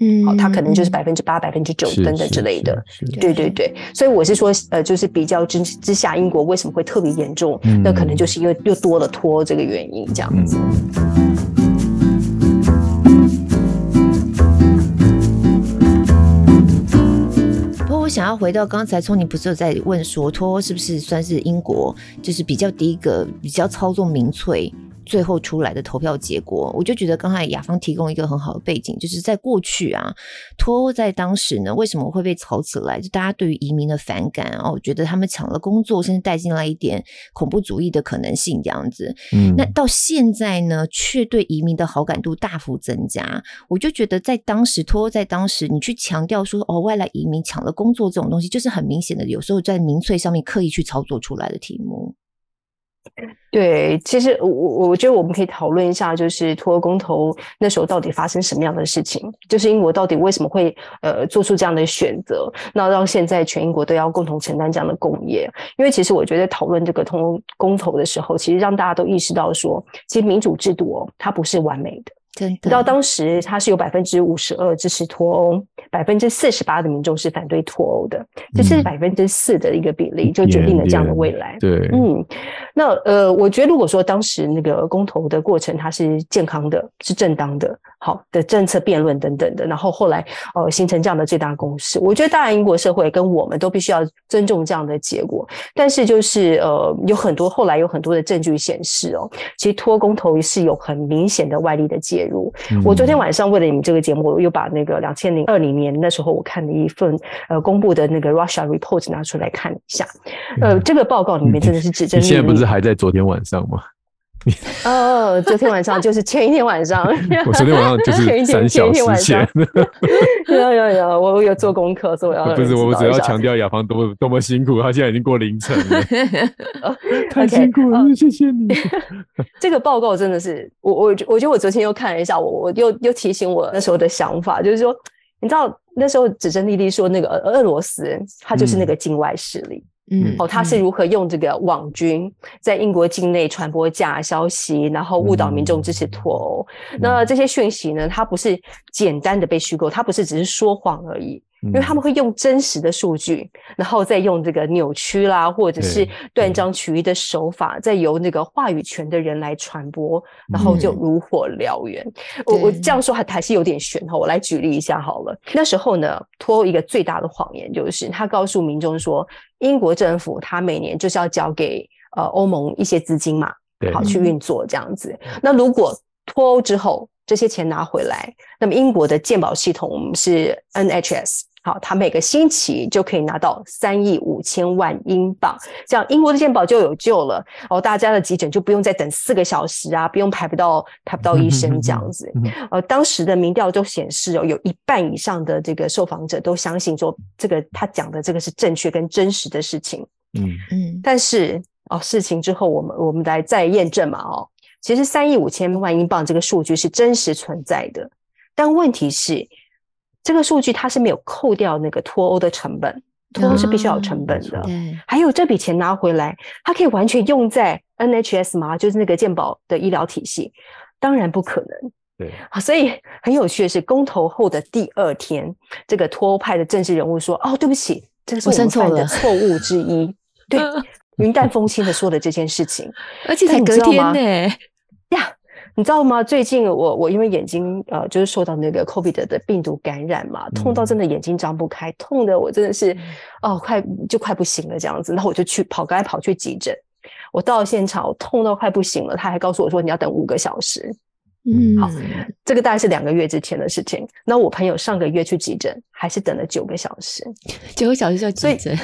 嗯，好，它可能就是百分之八、百分之九等等之类的，对对对。所以我是说，呃，就是比较之之下，英国为什么会特别严重？嗯，那可能就是因为又多了脱这个原因，这样子。不过我想要回到刚才，聪你不是有在问说，脱是不是算是英国就是比较第一个比较操纵民粹？最后出来的投票结果，我就觉得刚才雅芳提供一个很好的背景，就是在过去啊，脱欧在当时呢，为什么会被炒起来？就大家对于移民的反感哦，觉得他们抢了工作，甚至带进来一点恐怖主义的可能性这样子。嗯，那到现在呢，却对移民的好感度大幅增加。我就觉得在当时，脱欧在当时，你去强调说哦，外来移民抢了工作这种东西，就是很明显的，有时候在民粹上面刻意去操作出来的题目。对，其实我我我觉得我们可以讨论一下，就是脱欧公投那时候到底发生什么样的事情，就是英国到底为什么会呃做出这样的选择，那到现在全英国都要共同承担这样的工业。因为其实我觉得讨论这个脱欧公投的时候，其实让大家都意识到说，其实民主制度哦，它不是完美的。真的，到当时他是有百分之五十二支持脱欧，百分之四十八的民众是反对脱欧的，这是百分之四的一个比例，就决定了这样的未来。对，嗯，那呃，我觉得如果说当时那个公投的过程它是健康的，是正当的。好的政策辩论等等的，然后后来呃形成这样的最大共识。我觉得当然英国社会跟我们都必须要尊重这样的结果。但是就是呃有很多后来有很多的证据显示哦，其实脱公投是有很明显的外力的介入。嗯、我昨天晚上为了你们这个节目，我又把那个两千零二零年那时候我看的一份呃公布的那个 Russia Report 拿出来看一下。呃，这个报告里面真的是指针。你现在不是还在昨天晚上吗？哦，昨天晚上就是前一天晚上。我昨天晚上就是三小时前。有有有，我有做功课，所以我要。不是，我只要强调雅芳多么多么辛苦，他现在已经过凌晨了。太辛苦了，谢谢你。这个报告真的是，我我我觉得我昨天又看了一下，我我又又提醒我那时候的想法，就是说，你知道那时候指针丽丽说那个俄俄罗斯，他就是那个境外势力。嗯，哦，他是如何用这个网军在英国境内传播假消息，然后误导民众支持脱欧？嗯、那这些讯息呢？它不是简单的被虚构，它不是只是说谎而已。因为他们会用真实的数据，然后再用这个扭曲啦，或者是断章取义的手法，再由那个话语权的人来传播，然后就如火燎原。我我这样说还还是有点玄哈，我来举例一下好了。那时候呢，脱欧一个最大的谎言就是他告诉民众说，英国政府他每年就是要交给呃欧盟一些资金嘛，好去运作这样子。那如果脱欧之后这些钱拿回来，那么英国的健保系统是 NHS。好，他每个星期就可以拿到三亿五千万英镑，这样英国的健保就有救了哦。大家的急诊就不用再等四个小时啊，不用排不到排不到医生这样子。呃，当时的民调就显示哦，有一半以上的这个受访者都相信说这个他讲的这个是正确跟真实的事情。嗯嗯。但是哦，事情之后我们我们来再验证嘛哦，其实三亿五千万英镑这个数据是真实存在的，但问题是。这个数据它是没有扣掉那个脱欧的成本，脱欧是必须要有成本的。嗯，还有这笔钱拿回来，它可以完全用在 NHS 吗？就是那个健保的医疗体系？当然不可能。对啊，所以很有趣的是，公投后的第二天，这个脱欧派的政治人物说：“哦，对不起，这是我们犯的错误之一。”对，云淡风轻的说了这件事情，而且才隔天呢呀。你知道吗？最近我我因为眼睛呃，就是受到那个 COVID 的病毒感染嘛，痛到真的眼睛张不开，痛的我真的是哦，快就快不行了这样子。然后我就去跑，赶快跑去急诊。我到了现场，我痛到快不行了，他还告诉我说，你要等五个小时。嗯，好，这个大概是两个月之前的事情。那我朋友上个月去急诊，还是等了九个小时，九个小时叫急诊。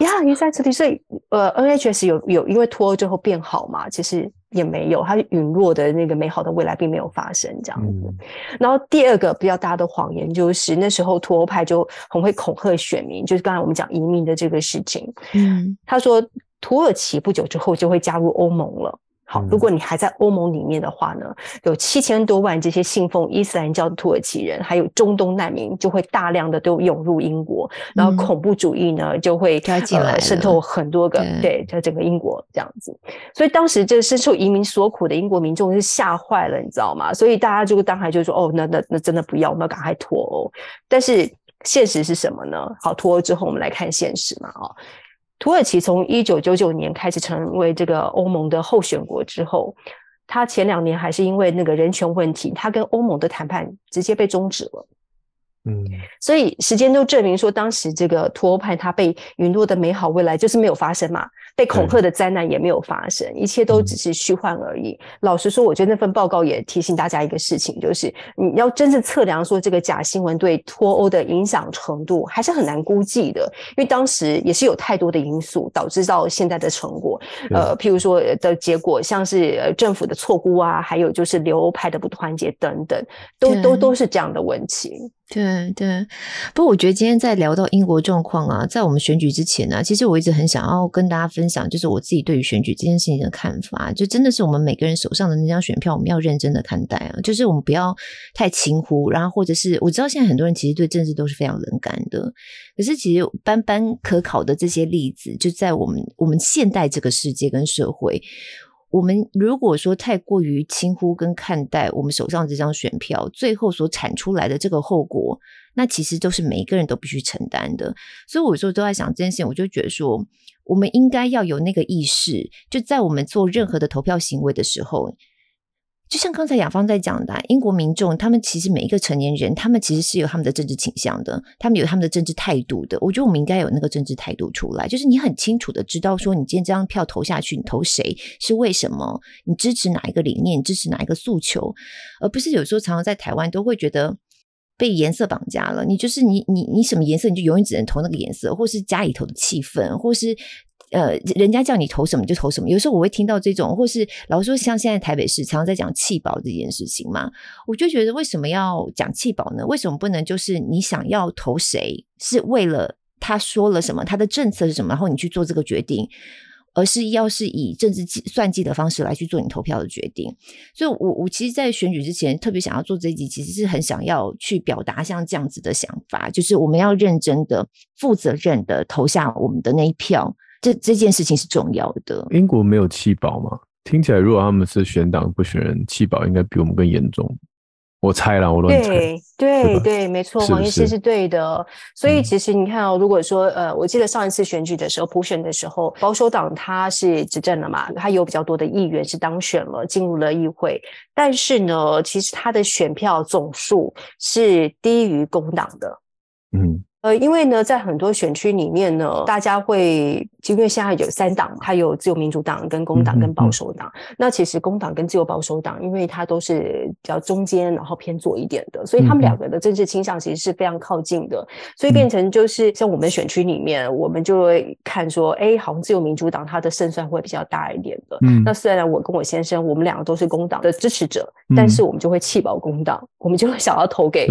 呀，你在这里，所以呃，NHS 有有因为脱欧之后变好嘛？其实也没有，它陨落的那个美好的未来并没有发生这样子。嗯、然后第二个比较大的谎言就是那时候脱欧派就很会恐吓选民，就是刚才我们讲移民的这个事情。嗯，他说土耳其不久之后就会加入欧盟了。好，如果你还在欧盟里面的话呢，有七千多万这些信奉伊斯兰教的土耳其人，还有中东难民就会大量的都涌入英国，然后恐怖主义呢就会呃渗透很多个，对，在整个英国这样子。所以当时这深受移民所苦的英国民众是吓坏了，你知道吗？所以大家就当然就说，哦，那那那真的不要，我们要赶快脱欧。但是现实是什么呢？好，脱欧之后我们来看现实嘛，啊。土耳其从一九九九年开始成为这个欧盟的候选国之后，他前两年还是因为那个人权问题，他跟欧盟的谈判直接被终止了。嗯，所以时间都证明说，当时这个脱欧派他被陨落的美好未来就是没有发生嘛，被恐吓的灾难也没有发生，一切都只是虚幻而已。老实说，我觉得那份报告也提醒大家一个事情，就是你要真正测量说这个假新闻对脱欧的影响程度，还是很难估计的，因为当时也是有太多的因素导致到现在的成果。呃，譬如说的结果，像是政府的错估啊，还有就是留欧派的不团结等等，都都都是这样的问题。对对，不过我觉得今天在聊到英国状况啊，在我们选举之前呢、啊，其实我一直很想要跟大家分享，就是我自己对于选举这件事情的看法。就真的是我们每个人手上的那张选票，我们要认真的看待啊。就是我们不要太轻忽，然后或者是我知道现在很多人其实对政治都是非常冷感的，可是其实斑斑可考的这些例子，就在我们我们现代这个世界跟社会。我们如果说太过于轻忽跟看待我们手上这张选票，最后所产出来的这个后果，那其实都是每一个人都必须承担的。所以我有时候都在想这件事情，我就觉得说，我们应该要有那个意识，就在我们做任何的投票行为的时候。就像刚才雅芳在讲的，英国民众他们其实每一个成年人，他们其实是有他们的政治倾向的，他们有他们的政治态度的。我觉得我们应该有那个政治态度出来，就是你很清楚的知道说，你今天这张票投下去，你投谁是为什么，你支持哪一个理念，支持哪一个诉求，而不是有时候常常在台湾都会觉得被颜色绑架了。你就是你你你什么颜色，你就永远只能投那个颜色，或是家里头的气氛，或是。呃，人家叫你投什么就投什么。有时候我会听到这种，或是老实说，像现在台北市常常在讲弃保这件事情嘛，我就觉得为什么要讲弃保呢？为什么不能就是你想要投谁，是为了他说了什么，他的政策是什么，然后你去做这个决定，而是要是以政治计算计的方式来去做你投票的决定。所以我，我其实，在选举之前特别想要做这一集，其实是很想要去表达像这样子的想法，就是我们要认真的、负责任的投下我们的那一票。这这件事情是重要的。英国没有弃保吗？听起来，如果他们是选党不选人，弃保应该比我们更严重。我猜了，我乱猜。对对对，没错，黄医师是对的。所以其实你看哦，如果说呃，我记得上一次选举的时候，普选的时候，保守党他是执政了嘛，他有比较多的议员是当选了，进入了议会。但是呢，其实他的选票总数是低于工党的。嗯。呃，因为呢，在很多选区里面呢，大家会，因为现在有三党，它有自由民主党、跟工党、跟保守党。嗯嗯、那其实工党跟自由保守党，因为它都是比较中间，然后偏左一点的，所以他们两个的政治倾向其实是非常靠近的。所以变成就是像我们选区里面，我们就会看说，哎，好像自由民主党它的胜算会比较大一点的。嗯。那虽然我跟我先生，我们两个都是工党的支持者，但是我们就会弃保工党，我们就会想要投给。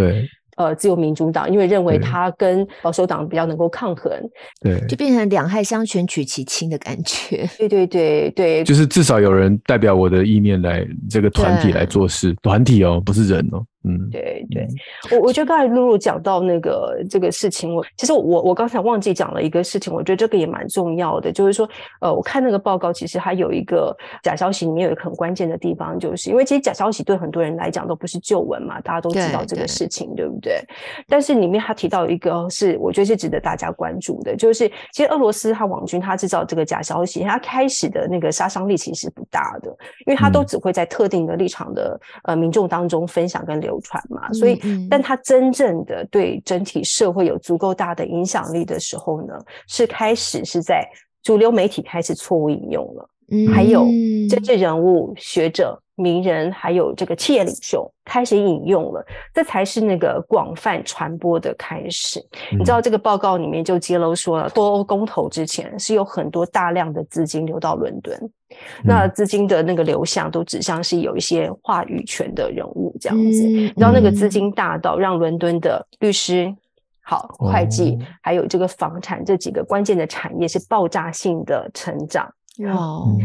对。呃，自由民主党，因为认为他跟保守党比较能够抗衡，对，就变成两害相权取其轻的感觉。对对对对，就是至少有人代表我的意念来这个团体来做事，团体哦，不是人哦。嗯，对对，我我觉得刚才露露讲到那个这个事情，我其实我我刚才忘记讲了一个事情，我觉得这个也蛮重要的，就是说，呃，我看那个报告，其实还有一个假消息里面有一个很关键的地方，就是因为其实假消息对很多人来讲都不是旧闻嘛，大家都知道这个事情，对，对，对不对？但是里面他提到一个是我觉得是值得大家关注的，就是其实俄罗斯他网军他制造这个假消息，他开始的那个杀伤力其实不大的，因为他都只会在特定的立场的呃民众当中分享跟流。流传嘛，所以，但他真正的对整体社会有足够大的影响力的时候呢，是开始是在主流媒体开始错误引用了，嗯，还有政治人物、学者。名人还有这个企业领袖开始引用了，这才是那个广泛传播的开始。嗯、你知道这个报告里面就揭露说了，脱欧公投之前是有很多大量的资金流到伦敦，嗯、那资金的那个流向都指向是有一些话语权的人物这样子。你知道那个资金大到让伦敦的律师、好会计、哦、还有这个房产这几个关键的产业是爆炸性的成长。哦，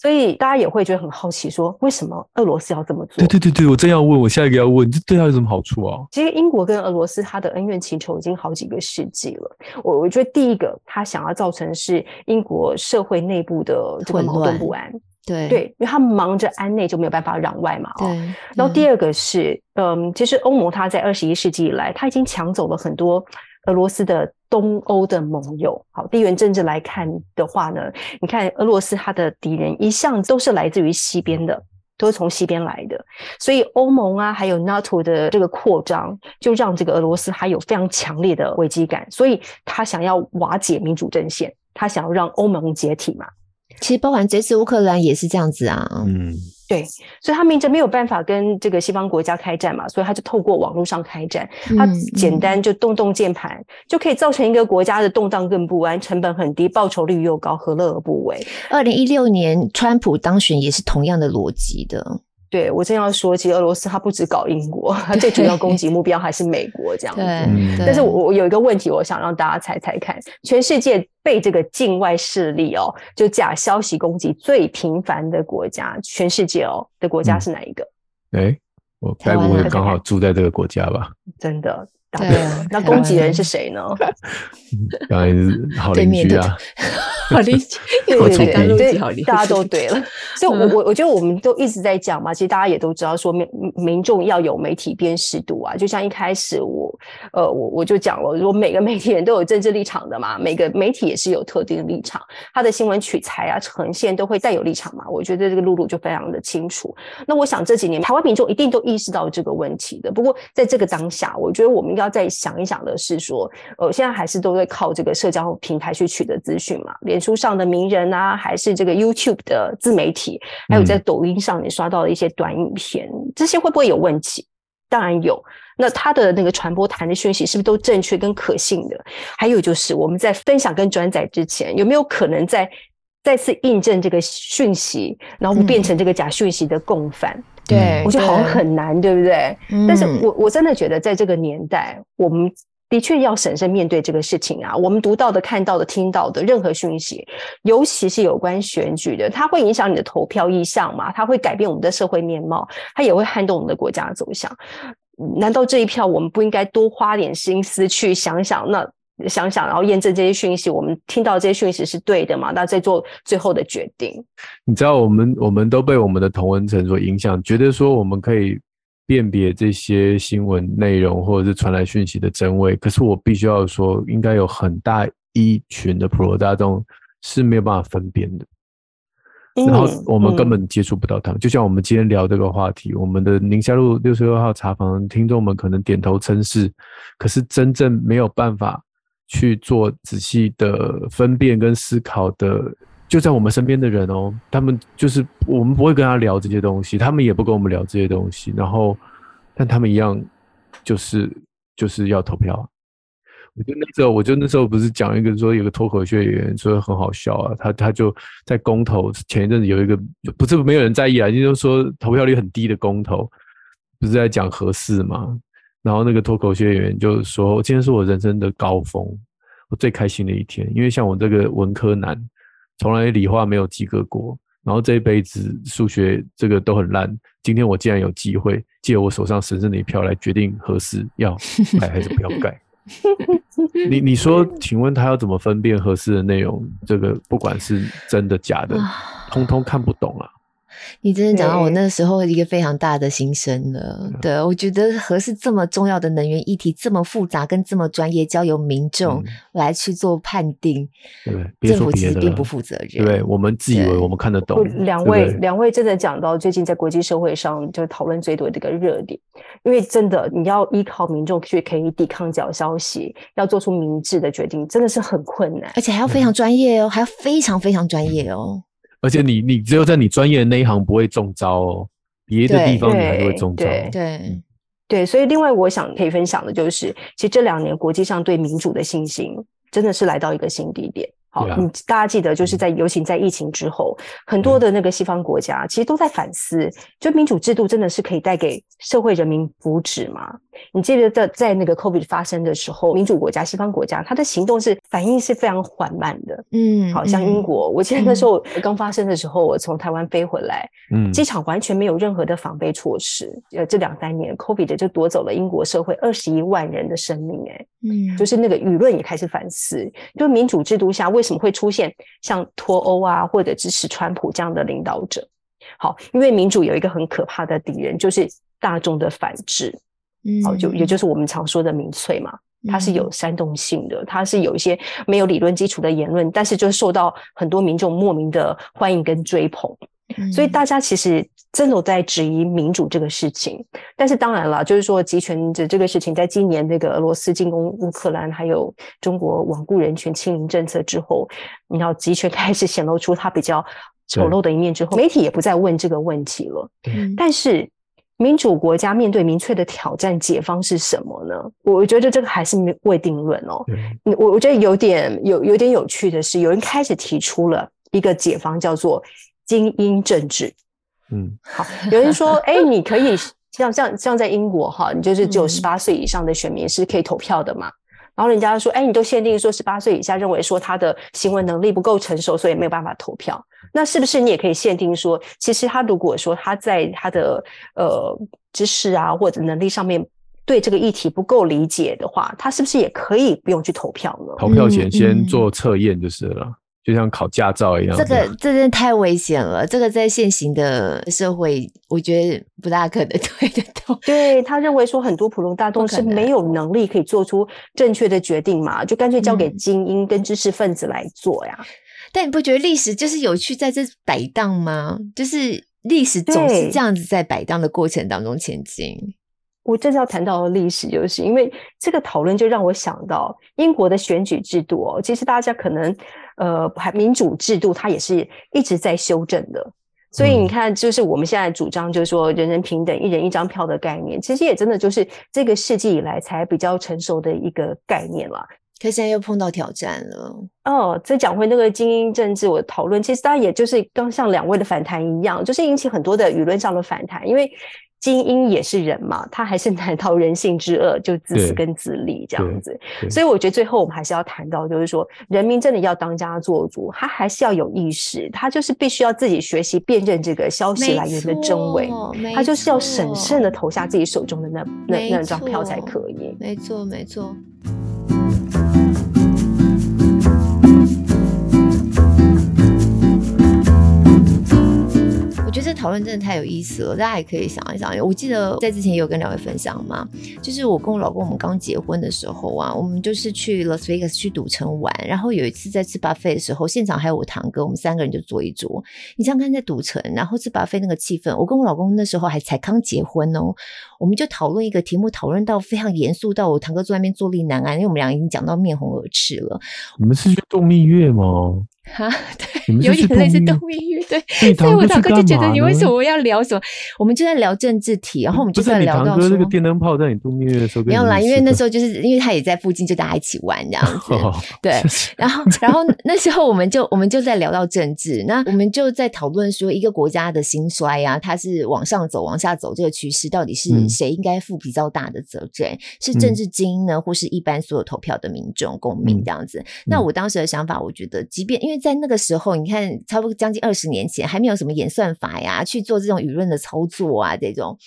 所以大家也会觉得很好奇，说为什么俄罗斯要这么做？对对对对，我正要问，我下一个要问，这对他有什么好处啊？其实英国跟俄罗斯他的恩怨情仇已经好几个世纪了。我我觉得第一个，他想要造成是英国社会内部的这个矛盾不安，对对，因为他忙着安内就没有办法攘外嘛。对。然后第二个是，嗯，其实欧盟它在二十一世纪以来，它已经抢走了很多。俄罗斯的东欧的盟友，好，地缘政治来看的话呢，你看俄罗斯它的敌人一向都是来自于西边的，都是从西边来的，所以欧盟啊，还有 NATO 的这个扩张，就让这个俄罗斯还有非常强烈的危机感，所以他想要瓦解民主阵线，他想要让欧盟解体嘛。其实包含这次乌克兰也是这样子啊，嗯。对，所以他明着没有办法跟这个西方国家开战嘛，所以他就透过网络上开战，他简单就动动键盘，就可以造成一个国家的动荡更不安，成本很低，报酬率又高，何乐而不为？二零一六年川普当选也是同样的逻辑的。对，我正要说，其实俄罗斯它不只搞英国，它最主要攻击目标还是美国这样子。对，但是我我有一个问题，我想让大家猜猜看，全世界被这个境外势力哦，就假消息攻击最频繁的国家，全世界哦的国家是哪一个？哎、嗯，我该不会刚好住在这个国家吧？真的。对，那攻击人是谁呢？当然是 好邻居 啊，好邻居，对对对，大家都对了。所以，我我我觉得我们都一直在讲嘛，其实大家也都知道，说民民众要有媒体辨识度啊。就像一开始我呃我我就讲了，说每个媒体人都有政治立场的嘛，每个媒体也是有特定的立场，他的新闻取材啊呈现都会带有立场嘛。我觉得这个露露就非常的清楚。那我想这几年台湾民众一定都意识到这个问题的。不过在这个当下，我觉得我们。要再想一想的是说，呃，现在还是都在靠这个社交平台去取得资讯嘛，脸书上的名人啊，还是这个 YouTube 的自媒体，还有在抖音上你刷到的一些短影片，嗯、这些会不会有问题？当然有。那他的那个传播谈的讯息是不是都正确跟可信的？还有就是我们在分享跟转载之前，有没有可能在再次印证这个讯息，然后不变成这个假讯息的共犯？嗯对，我觉得好像很难，对，对不对？嗯、但是我我真的觉得，在这个年代，我们的确要审慎面对这个事情啊。我们读到的、看到的、听到的任何讯息，尤其是有关选举的，它会影响你的投票意向嘛？它会改变我们的社会面貌，它也会撼动我们的国家走向。难道这一票我们不应该多花点心思去想想？那？想想，然后验证这些讯息，我们听到这些讯息是对的嘛？那再做最后的决定。你知道，我们我们都被我们的同文层所影响，觉得说我们可以辨别这些新闻内容或者是传来讯息的真伪。可是我必须要说，应该有很大一群的普罗大众是没有办法分辨的。然后我们根本接触不到他们。就像我们今天聊这个话题，我们的宁夏路六十六号茶房听众们可能点头称是，可是真正没有办法。去做仔细的分辨跟思考的，就在我们身边的人哦，他们就是我们不会跟他聊这些东西，他们也不跟我们聊这些东西，然后，但他们一样就是就是要投票。我就那时候，我就那时候不是讲一个说有个脱口秀演员说很好笑啊，他他就在公投前一阵子有一个不是没有人在意啊，就是说投票率很低的公投，不是在讲合适吗？然后那个脱口秀演员就说：“今天是我人生的高峰，我最开心的一天。因为像我这个文科男，从来理化没有及格过，然后这一辈子数学这个都很烂。今天我竟然有机会借我手上神圣的一票来决定何时要盖还是不要盖。你你说，请问他要怎么分辨合适的内容？这个不管是真的假的，通通看不懂啊。”你真的讲到我那时候一个非常大的心声了。对，对，我觉得核是这么重要的能源议题，这么复杂跟这么专业，交由民众来去做判定，嗯、对，政府其实并不负责任。对，我们自以为我们看得懂。两位，两位真的讲到最近在国际社会上就讨论最多的一个热点，因为真的你要依靠民众去可以抵抗假消息，要做出明智的决定，真的是很困难，而且还要非常专业哦，嗯、还要非常非常专业哦。而且你你只有在你专业的那一行不会中招哦，别的地方你还是会中招。对对对，所以另外我想可以分享的就是，其实这两年国际上对民主的信心真的是来到一个新低点。好，你大家记得，就是在尤其在疫情之后，很多的那个西方国家其实都在反思，就民主制度真的是可以带给社会人民福祉吗？你记得在在那个 COVID 发生的时候，民主国家、西方国家，它的行动是反应是非常缓慢的。嗯，好像英国，我记得那时候刚发生的时候，我从台湾飞回来，嗯，机场完全没有任何的防备措施。呃，这两三年 COVID 就夺走了英国社会二十一万人的生命，哎，嗯，就是那个舆论也开始反思，就民主制度下为什么会出现像脱欧啊，或者支持川普这样的领导者？好，因为民主有一个很可怕的敌人，就是大众的反制。好，就也就是我们常说的民粹嘛，它是有煽动性的，它是有一些没有理论基础的言论，但是就受到很多民众莫名的欢迎跟追捧，所以大家其实真的在质疑民主这个事情。但是当然了，就是说集权的这个事情，在今年那个俄罗斯进攻乌克兰，还有中国罔顾人权清零政策之后，你要集权开始显露出它比较丑陋的一面之后，媒体也不再问这个问题了。但是。民主国家面对明确的挑战，解方是什么呢？我觉得这个还是未定论哦。我我觉得有点有有点有趣的是，有人开始提出了一个解方，叫做精英政治。嗯，好，有人说，哎，你可以像像像在英国哈，你就是只有十八岁以上的选民是可以投票的嘛。然后人家说，哎，你都限定说十八岁以下，认为说他的行为能力不够成熟，所以没有办法投票。那是不是你也可以限定说，其实他如果说他在他的呃知识啊或者能力上面对这个议题不够理解的话，他是不是也可以不用去投票呢？投票前先做测验就是了，嗯嗯、就像考驾照一样。这个这真的太危险了，这个在现行的社会，我觉得不大可能 推得动。对，他认为说，很多普罗大众是没有能力可以做出正确的决定嘛，就干脆交给精英跟知识分子来做呀。嗯但你不觉得历史就是有趣在这摆荡吗？就是历史总是这样子在摆荡的过程当中前进。我正要谈到的历史，就是因为这个讨论就让我想到英国的选举制度哦。其实大家可能呃还，民主制度它也是一直在修正的。所以你看，就是我们现在主张就是说人人平等、一人一张票的概念，其实也真的就是这个世纪以来才比较成熟的一个概念了。可现在又碰到挑战了哦。再讲回那个精英政治，我讨论其实当然也就是刚像两位的反弹一样，就是引起很多的舆论上的反弹。因为精英也是人嘛，他还是难逃人性之恶，就自私跟自利这样子。所以我觉得最后我们还是要谈到，就是说人民真的要当家做主，他还是要有意识，他就是必须要自己学习辨认这个消息来源的真伪，他就是要审慎的投下自己手中的那那那张票才可以。没错，没错。觉得这讨论真的太有意思了，大家也可以想一想。我记得在之前也有跟两位分享嘛，就是我跟我老公我们刚结婚的时候啊，我们就是去 Las Vegas 去赌城玩，然后有一次在吃 buffet 的时候，现场还有我堂哥，我们三个人就坐一桌。你想想看，在赌城，然后吃 buffet 那个气氛，我跟我老公那时候还才刚结婚哦，我们就讨论一个题目，讨论到非常严肃，到我堂哥坐在那边坐立难安，因为我们俩已经讲到面红耳赤了。你们是去度蜜月吗？哈，对，有点类似度蜜月，对，所以我堂哥就觉得你为什么要聊什么？我们就在聊政治题，然后我们就在聊到说，那个电灯泡在你度蜜月的时候，没有啦，因为那时候就是因为他也在附近，就大家一起玩这样子，对。然后，然后 那时候我们就我们就在聊到政治，那我们就在讨论说，一个国家的兴衰啊，它是往上走、往下走这个趋势，到底是谁应该负比较大的责任？是政治精英呢，或是一般所有投票的民众、公民这样子？那我当时的想法，我觉得，即便因为在那个时候，你看，差不多将近二十年前，还没有什么演算法呀，去做这种舆论的操作啊，这种，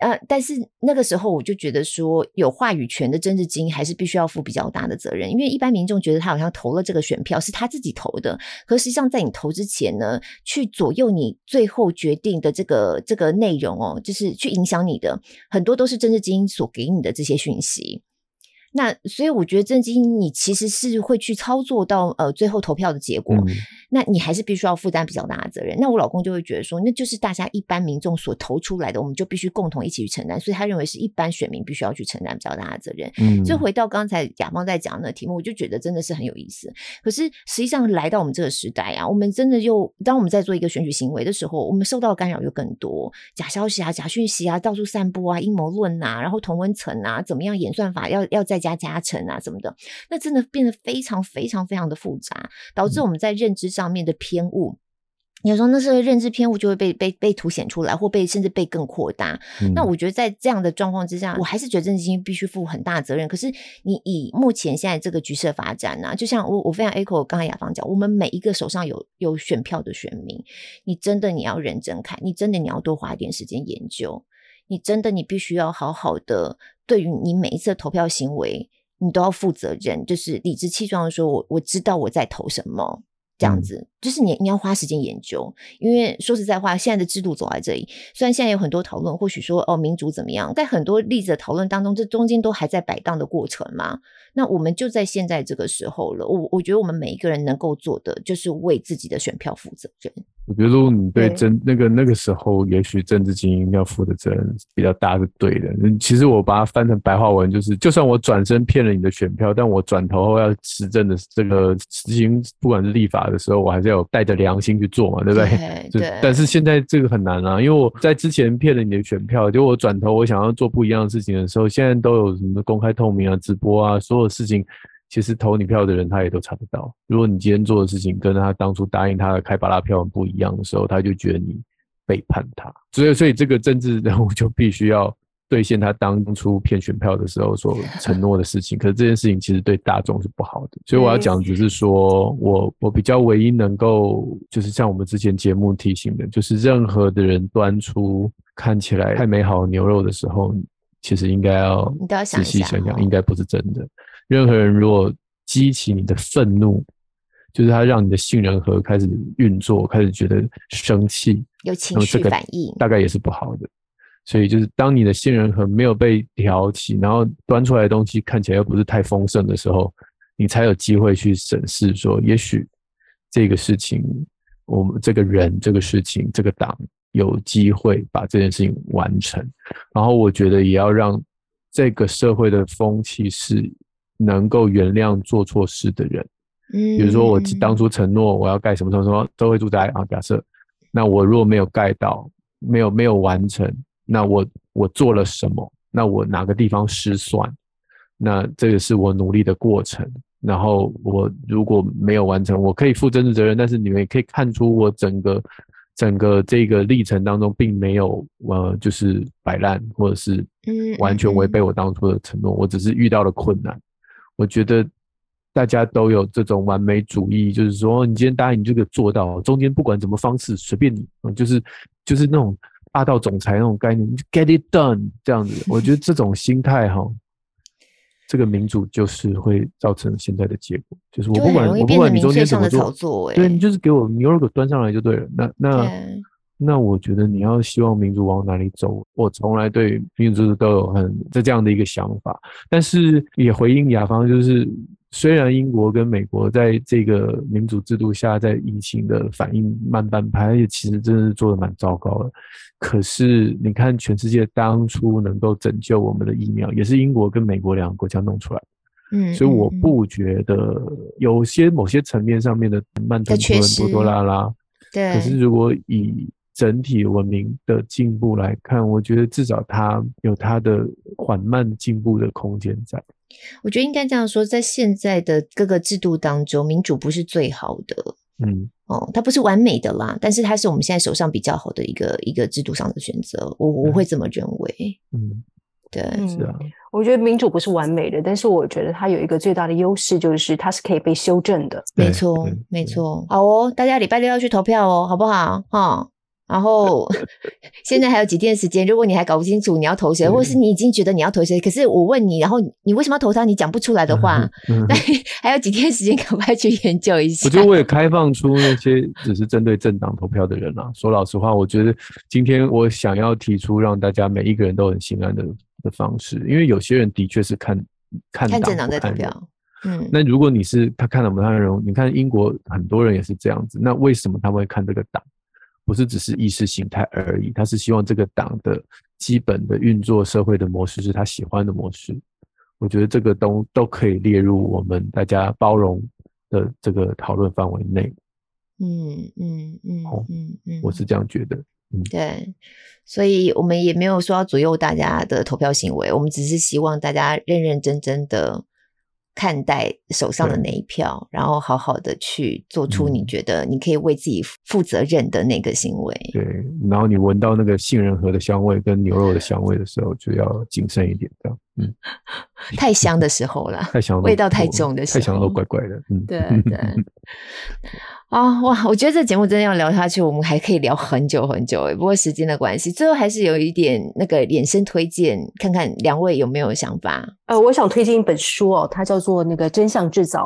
呃，但是那个时候我就觉得说，有话语权的政治精英还是必须要负比较大的责任，因为一般民众觉得他好像投了这个选票是他自己投的，可实际上在你投之前呢，去左右你最后决定的这个这个内容哦，就是去影响你的很多都是政治精英所给你的这些讯息。那所以我觉得政经你其实是会去操作到呃最后投票的结果。那你还是必须要负担比较大的责任。那我老公就会觉得说，那就是大家一般民众所投出来的，我们就必须共同一起去承担。所以他认为是一般选民必须要去承担比较大的责任。嗯，所以回到刚才雅芳在讲的那题目，我就觉得真的是很有意思。可是实际上来到我们这个时代啊，我们真的又当我们在做一个选举行为的时候，我们受到的干扰又更多，假消息啊、假讯息啊，到处散播啊，阴谋论啊，然后同温层啊，怎么样演算法要要再加加成啊，什么的，那真的变得非常非常非常的复杂，导致我们在认知上。上面的偏误，有时候那时候认知偏误就会被被被凸显出来，或被甚至被更扩大。嗯、那我觉得在这样的状况之下，我还是觉得政治精英必须负很大责任。可是你以目前现在这个局势的发展呢、啊，就像我我非常 echo 刚才雅芳讲，我们每一个手上有有选票的选民，你真的你要认真看，你真的你要多花一点时间研究，你真的你必须要好好的对于你每一次的投票行为，你都要负责任，就是理直气壮的说，我我知道我在投什么。这样子，就是你你要花时间研究，因为说实在话，现在的制度走在这里，虽然现在有很多讨论，或许说哦民主怎么样，在很多例子的讨论当中，这中间都还在摆荡的过程嘛。那我们就在现在这个时候了，我我觉得我们每一个人能够做的，就是为自己的选票负责任。我觉得如果你对政那个那个时候，也许政治精英要负的责任比较大，是对的。其实我把它翻成白话文，就是就算我转身骗了你的选票，但我转头后要实证的这个实行，不管是立法的时候，我还是要有带着良心去做嘛，对不对？对。对，但是现在这个很难啊，因为我在之前骗了你的选票，就我转头我想要做不一样的事情的时候，现在都有什么公开透明啊、直播啊，所有事情。其实投你票的人，他也都查得到。如果你今天做的事情跟他当初答应他的开巴拉票不一样的时候，他就觉得你背叛他。所以，所以这个政治人物就必须要兑现他当初骗选票的时候所承诺的事情。可是这件事情其实对大众是不好的。所以我要讲，只是说我我比较唯一能够，就是像我们之前节目提醒的，就是任何的人端出看起来太美好牛肉的时候，其实应该要仔细想想，应该不是真的。任何人如果激起你的愤怒，就是他让你的杏仁核开始运作，开始觉得生气，有情绪反应，大概也是不好的。所以就是当你的杏仁核没有被挑起，然后端出来的东西看起来又不是太丰盛的时候，你才有机会去审视说，也许这个事情，我们这个人、这个事情、这个党有机会把这件事情完成。然后我觉得也要让这个社会的风气是。能够原谅做错事的人，嗯，比如说我当初承诺我要盖什么什么什么社会住宅啊，假设，那我如果没有盖到，没有没有完成，那我我做了什么？那我哪个地方失算？那这个是我努力的过程。然后我如果没有完成，我可以负政治责任，但是你们也可以看出我整个整个这个历程当中并没有呃就是摆烂，或者是完全违背我当初的承诺，我只是遇到了困难。我觉得大家都有这种完美主义，就是说，你今天答应，你就给做到，中间不管怎么方式随便你，就是就是那种霸道总裁那种概念，get it done 这样子。我觉得这种心态哈，这个民主就是会造成现在的结果，就是我不管我不管你中间怎么做，对，你就是给我牛肉给端上来就对了。那那那我觉得你要希望民主往哪里走，我从来对民主都有很这这样的一个想法，但是也回应雅芳，就是虽然英国跟美国在这个民主制度下，在疫情的反应慢半拍，也其实真的是做得蛮糟糕的。可是你看，全世界当初能够拯救我们的疫苗，也是英国跟美国两个国家弄出来的。嗯，所以我不觉得有些某些层面上面的慢吞吞、拖拖拉拉。对，可是如果以整体文明的进步来看，我觉得至少它有它的缓慢进步的空间在。我觉得应该这样说，在现在的各个制度当中，民主不是最好的，嗯，哦，它不是完美的啦，但是它是我们现在手上比较好的一个一个制度上的选择。我我会这么认为，嗯，对，是啊。我觉得民主不是完美的，但是我觉得它有一个最大的优势，就是它是可以被修正的。没错，没错。好哦，大家礼拜六要去投票哦，好不好？哈。然后现在还有几天时间，如果你还搞不清楚你要投谁，或是你已经觉得你要投谁，可是我问你，然后你为什么要投他？你讲不出来的话，那、嗯嗯、还有几天时间，赶快去研究一下。我觉得我也开放出那些只是针对政党投票的人啊。说老实话，我觉得今天我想要提出让大家每一个人都很心安的的方式，因为有些人的确是看看政党在投票。嗯，那如果你是他看了我们台湾人，你看英国很多人也是这样子，那为什么他们会看这个党？不是只是意识形态而已，他是希望这个党的基本的运作社会的模式是他喜欢的模式。我觉得这个都都可以列入我们大家包容的这个讨论范围内。嗯嗯嗯，嗯我是这样觉得。嗯，对，所以我们也没有说要左右大家的投票行为，我们只是希望大家认认真真的看待手上的那一票，然后好好的去做出你觉得你可以为自己负责任的那个行为。对，然后你闻到那个杏仁核的香味跟牛肉的香味的时候，就要谨慎一点，这样。嗯，太香的时候了，太香，味道太重的时候，太香了怪怪的。嗯，对对。啊、哦、哇！我觉得这节目真的要聊下去，我们还可以聊很久很久诶。不过时间的关系，最后还是有一点那个衍生推荐，看看两位有没有想法。呃，我想推荐一本书哦，它叫做那个《真相制造》。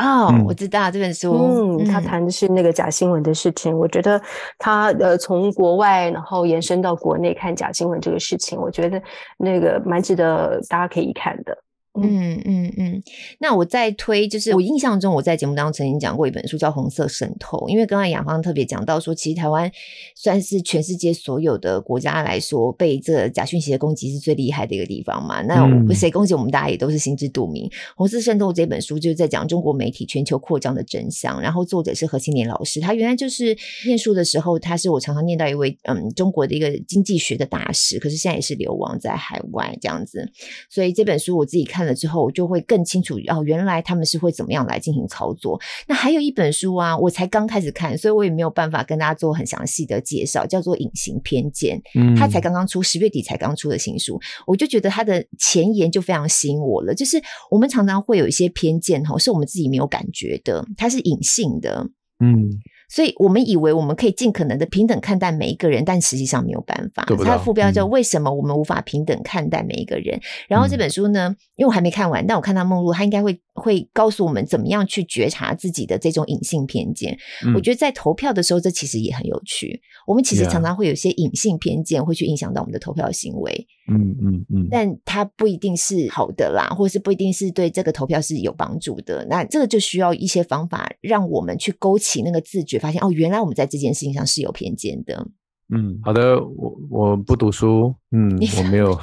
哦，嗯、我知道这本书。嗯，他谈的是那个假新闻的事情。嗯、我觉得他呃从国外然后延伸到国内看假新闻这个事情，我觉得那个蛮值得大家可以看的。嗯嗯嗯，那我在推，就是我印象中我在节目当中曾经讲过一本书叫《红色渗透》，因为刚才雅芳特别讲到说，其实台湾算是全世界所有的国家来说，被这个假讯息的攻击是最厉害的一个地方嘛。那谁攻击我们，大家也都是心知肚明。嗯，《红色渗透》这本书就是在讲中国媒体全球扩张的真相，然后作者是何青年老师，他原来就是念书的时候，他是我常常念到一位嗯中国的一个经济学的大师，可是现在也是流亡在海外这样子，所以这本书我自己看了。之后我就会更清楚哦，原来他们是会怎么样来进行操作。那还有一本书啊，我才刚开始看，所以我也没有办法跟大家做很详细的介绍，叫做《隐形偏见》。嗯，它才刚刚出，十月底才刚出的新书，我就觉得它的前言就非常吸引我了。就是我们常常会有一些偏见哈，是我们自己没有感觉的，它是隐性的。嗯。所以我们以为我们可以尽可能的平等看待每一个人，但实际上没有办法。它的副标叫“为什么我们无法平等看待每一个人”。嗯、然后这本书呢，因为我还没看完，但我看到梦露，她应该会会告诉我们怎么样去觉察自己的这种隐性偏见。嗯、我觉得在投票的时候，这其实也很有趣。我们其实常常会有一些隐性偏见，会去影响到我们的投票行为。嗯嗯嗯，嗯嗯，但它不一定是好的啦，或是不一定是对这个投票是有帮助的。那这个就需要一些方法，让我们去勾起那个自觉，发现哦，原来我们在这件事情上是有偏见的。嗯，好的，我我不读书，嗯，我没有。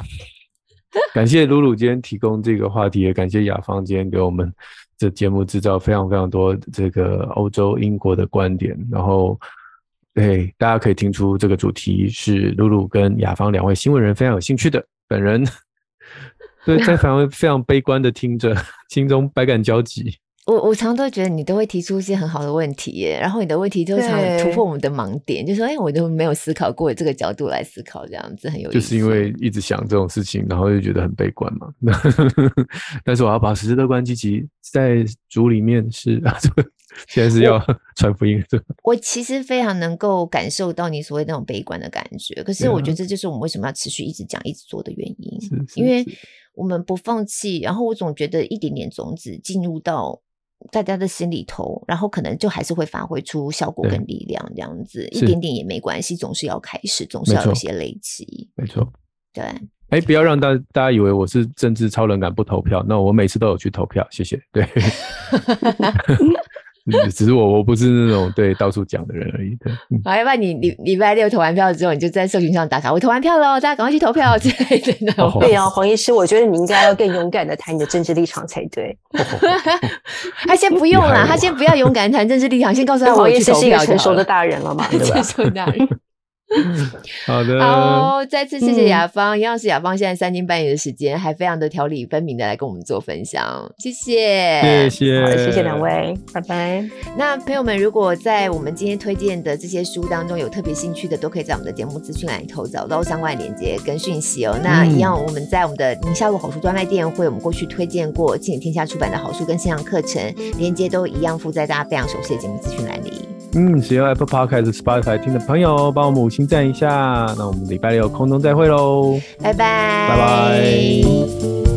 感谢露露今天提供这个话题，也感谢雅芳今天给我们这节目制造非常非常多这个欧洲英国的观点，然后。对，大家可以听出这个主题是露露跟雅芳两位新闻人非常有兴趣的。本人对在反而非常悲观的听着，心中百感交集。我我常都觉得你都会提出一些很好的问题耶，然后你的问题都常突破我们的盲点，对就说哎，我都没有思考过这个角度来思考，这样子很有意思。就是因为一直想这种事情，然后就觉得很悲观嘛。但是我要保持乐观积极，在组里面是啊，这 个现在是要 传福音。我其实非常能够感受到你所谓那种悲观的感觉，可是我觉得这就是我们为什么要持续一直讲、一直做的原因，是是是因为我们不放弃。然后我总觉得一点点种子进入到。大家的心里头，然后可能就还是会发挥出效果跟力量，这样子一点点也没关系，总是要开始，总是要有些累积。没错，对。哎，不要让大大家以为我是政治超人，敢不投票？那我每次都有去投票，谢谢。对。只是我，我不是那种对到处讲的人而已。对，好，要不然你礼礼拜六投完票之后，你就在社群上打卡，我投完票了，大家赶快去投票之类的那种。对啊，黄医师，我觉得你应该要更勇敢的谈你的政治立场才对。他先不用啦，他先不要勇敢谈政治立场，先告诉他黄医师是一个成熟的大人了嘛，对吧？成熟大人。嗯，好的，好，再次谢谢雅芳，一样是雅芳现在三更半夜的时间，还非常的条理分明的来跟我们做分享，谢谢，谢谢，好，谢谢两位，拜拜。那朋友们，如果在我们今天推荐的这些书当中有特别兴趣的，都可以在我们的节目资讯栏里头找到相关的链接跟讯息哦。那一样，我们在我们的宁夏路好书专卖店会，我们过去推荐过亲子天下出版的好书跟线上课程链接都一样附在大家非常熟悉的节目资讯栏里。嗯，使用 Apple Podcast、Spotify 听的朋友，帮我们五星赞一下。那我们礼拜六空中再会喽，拜拜，拜拜。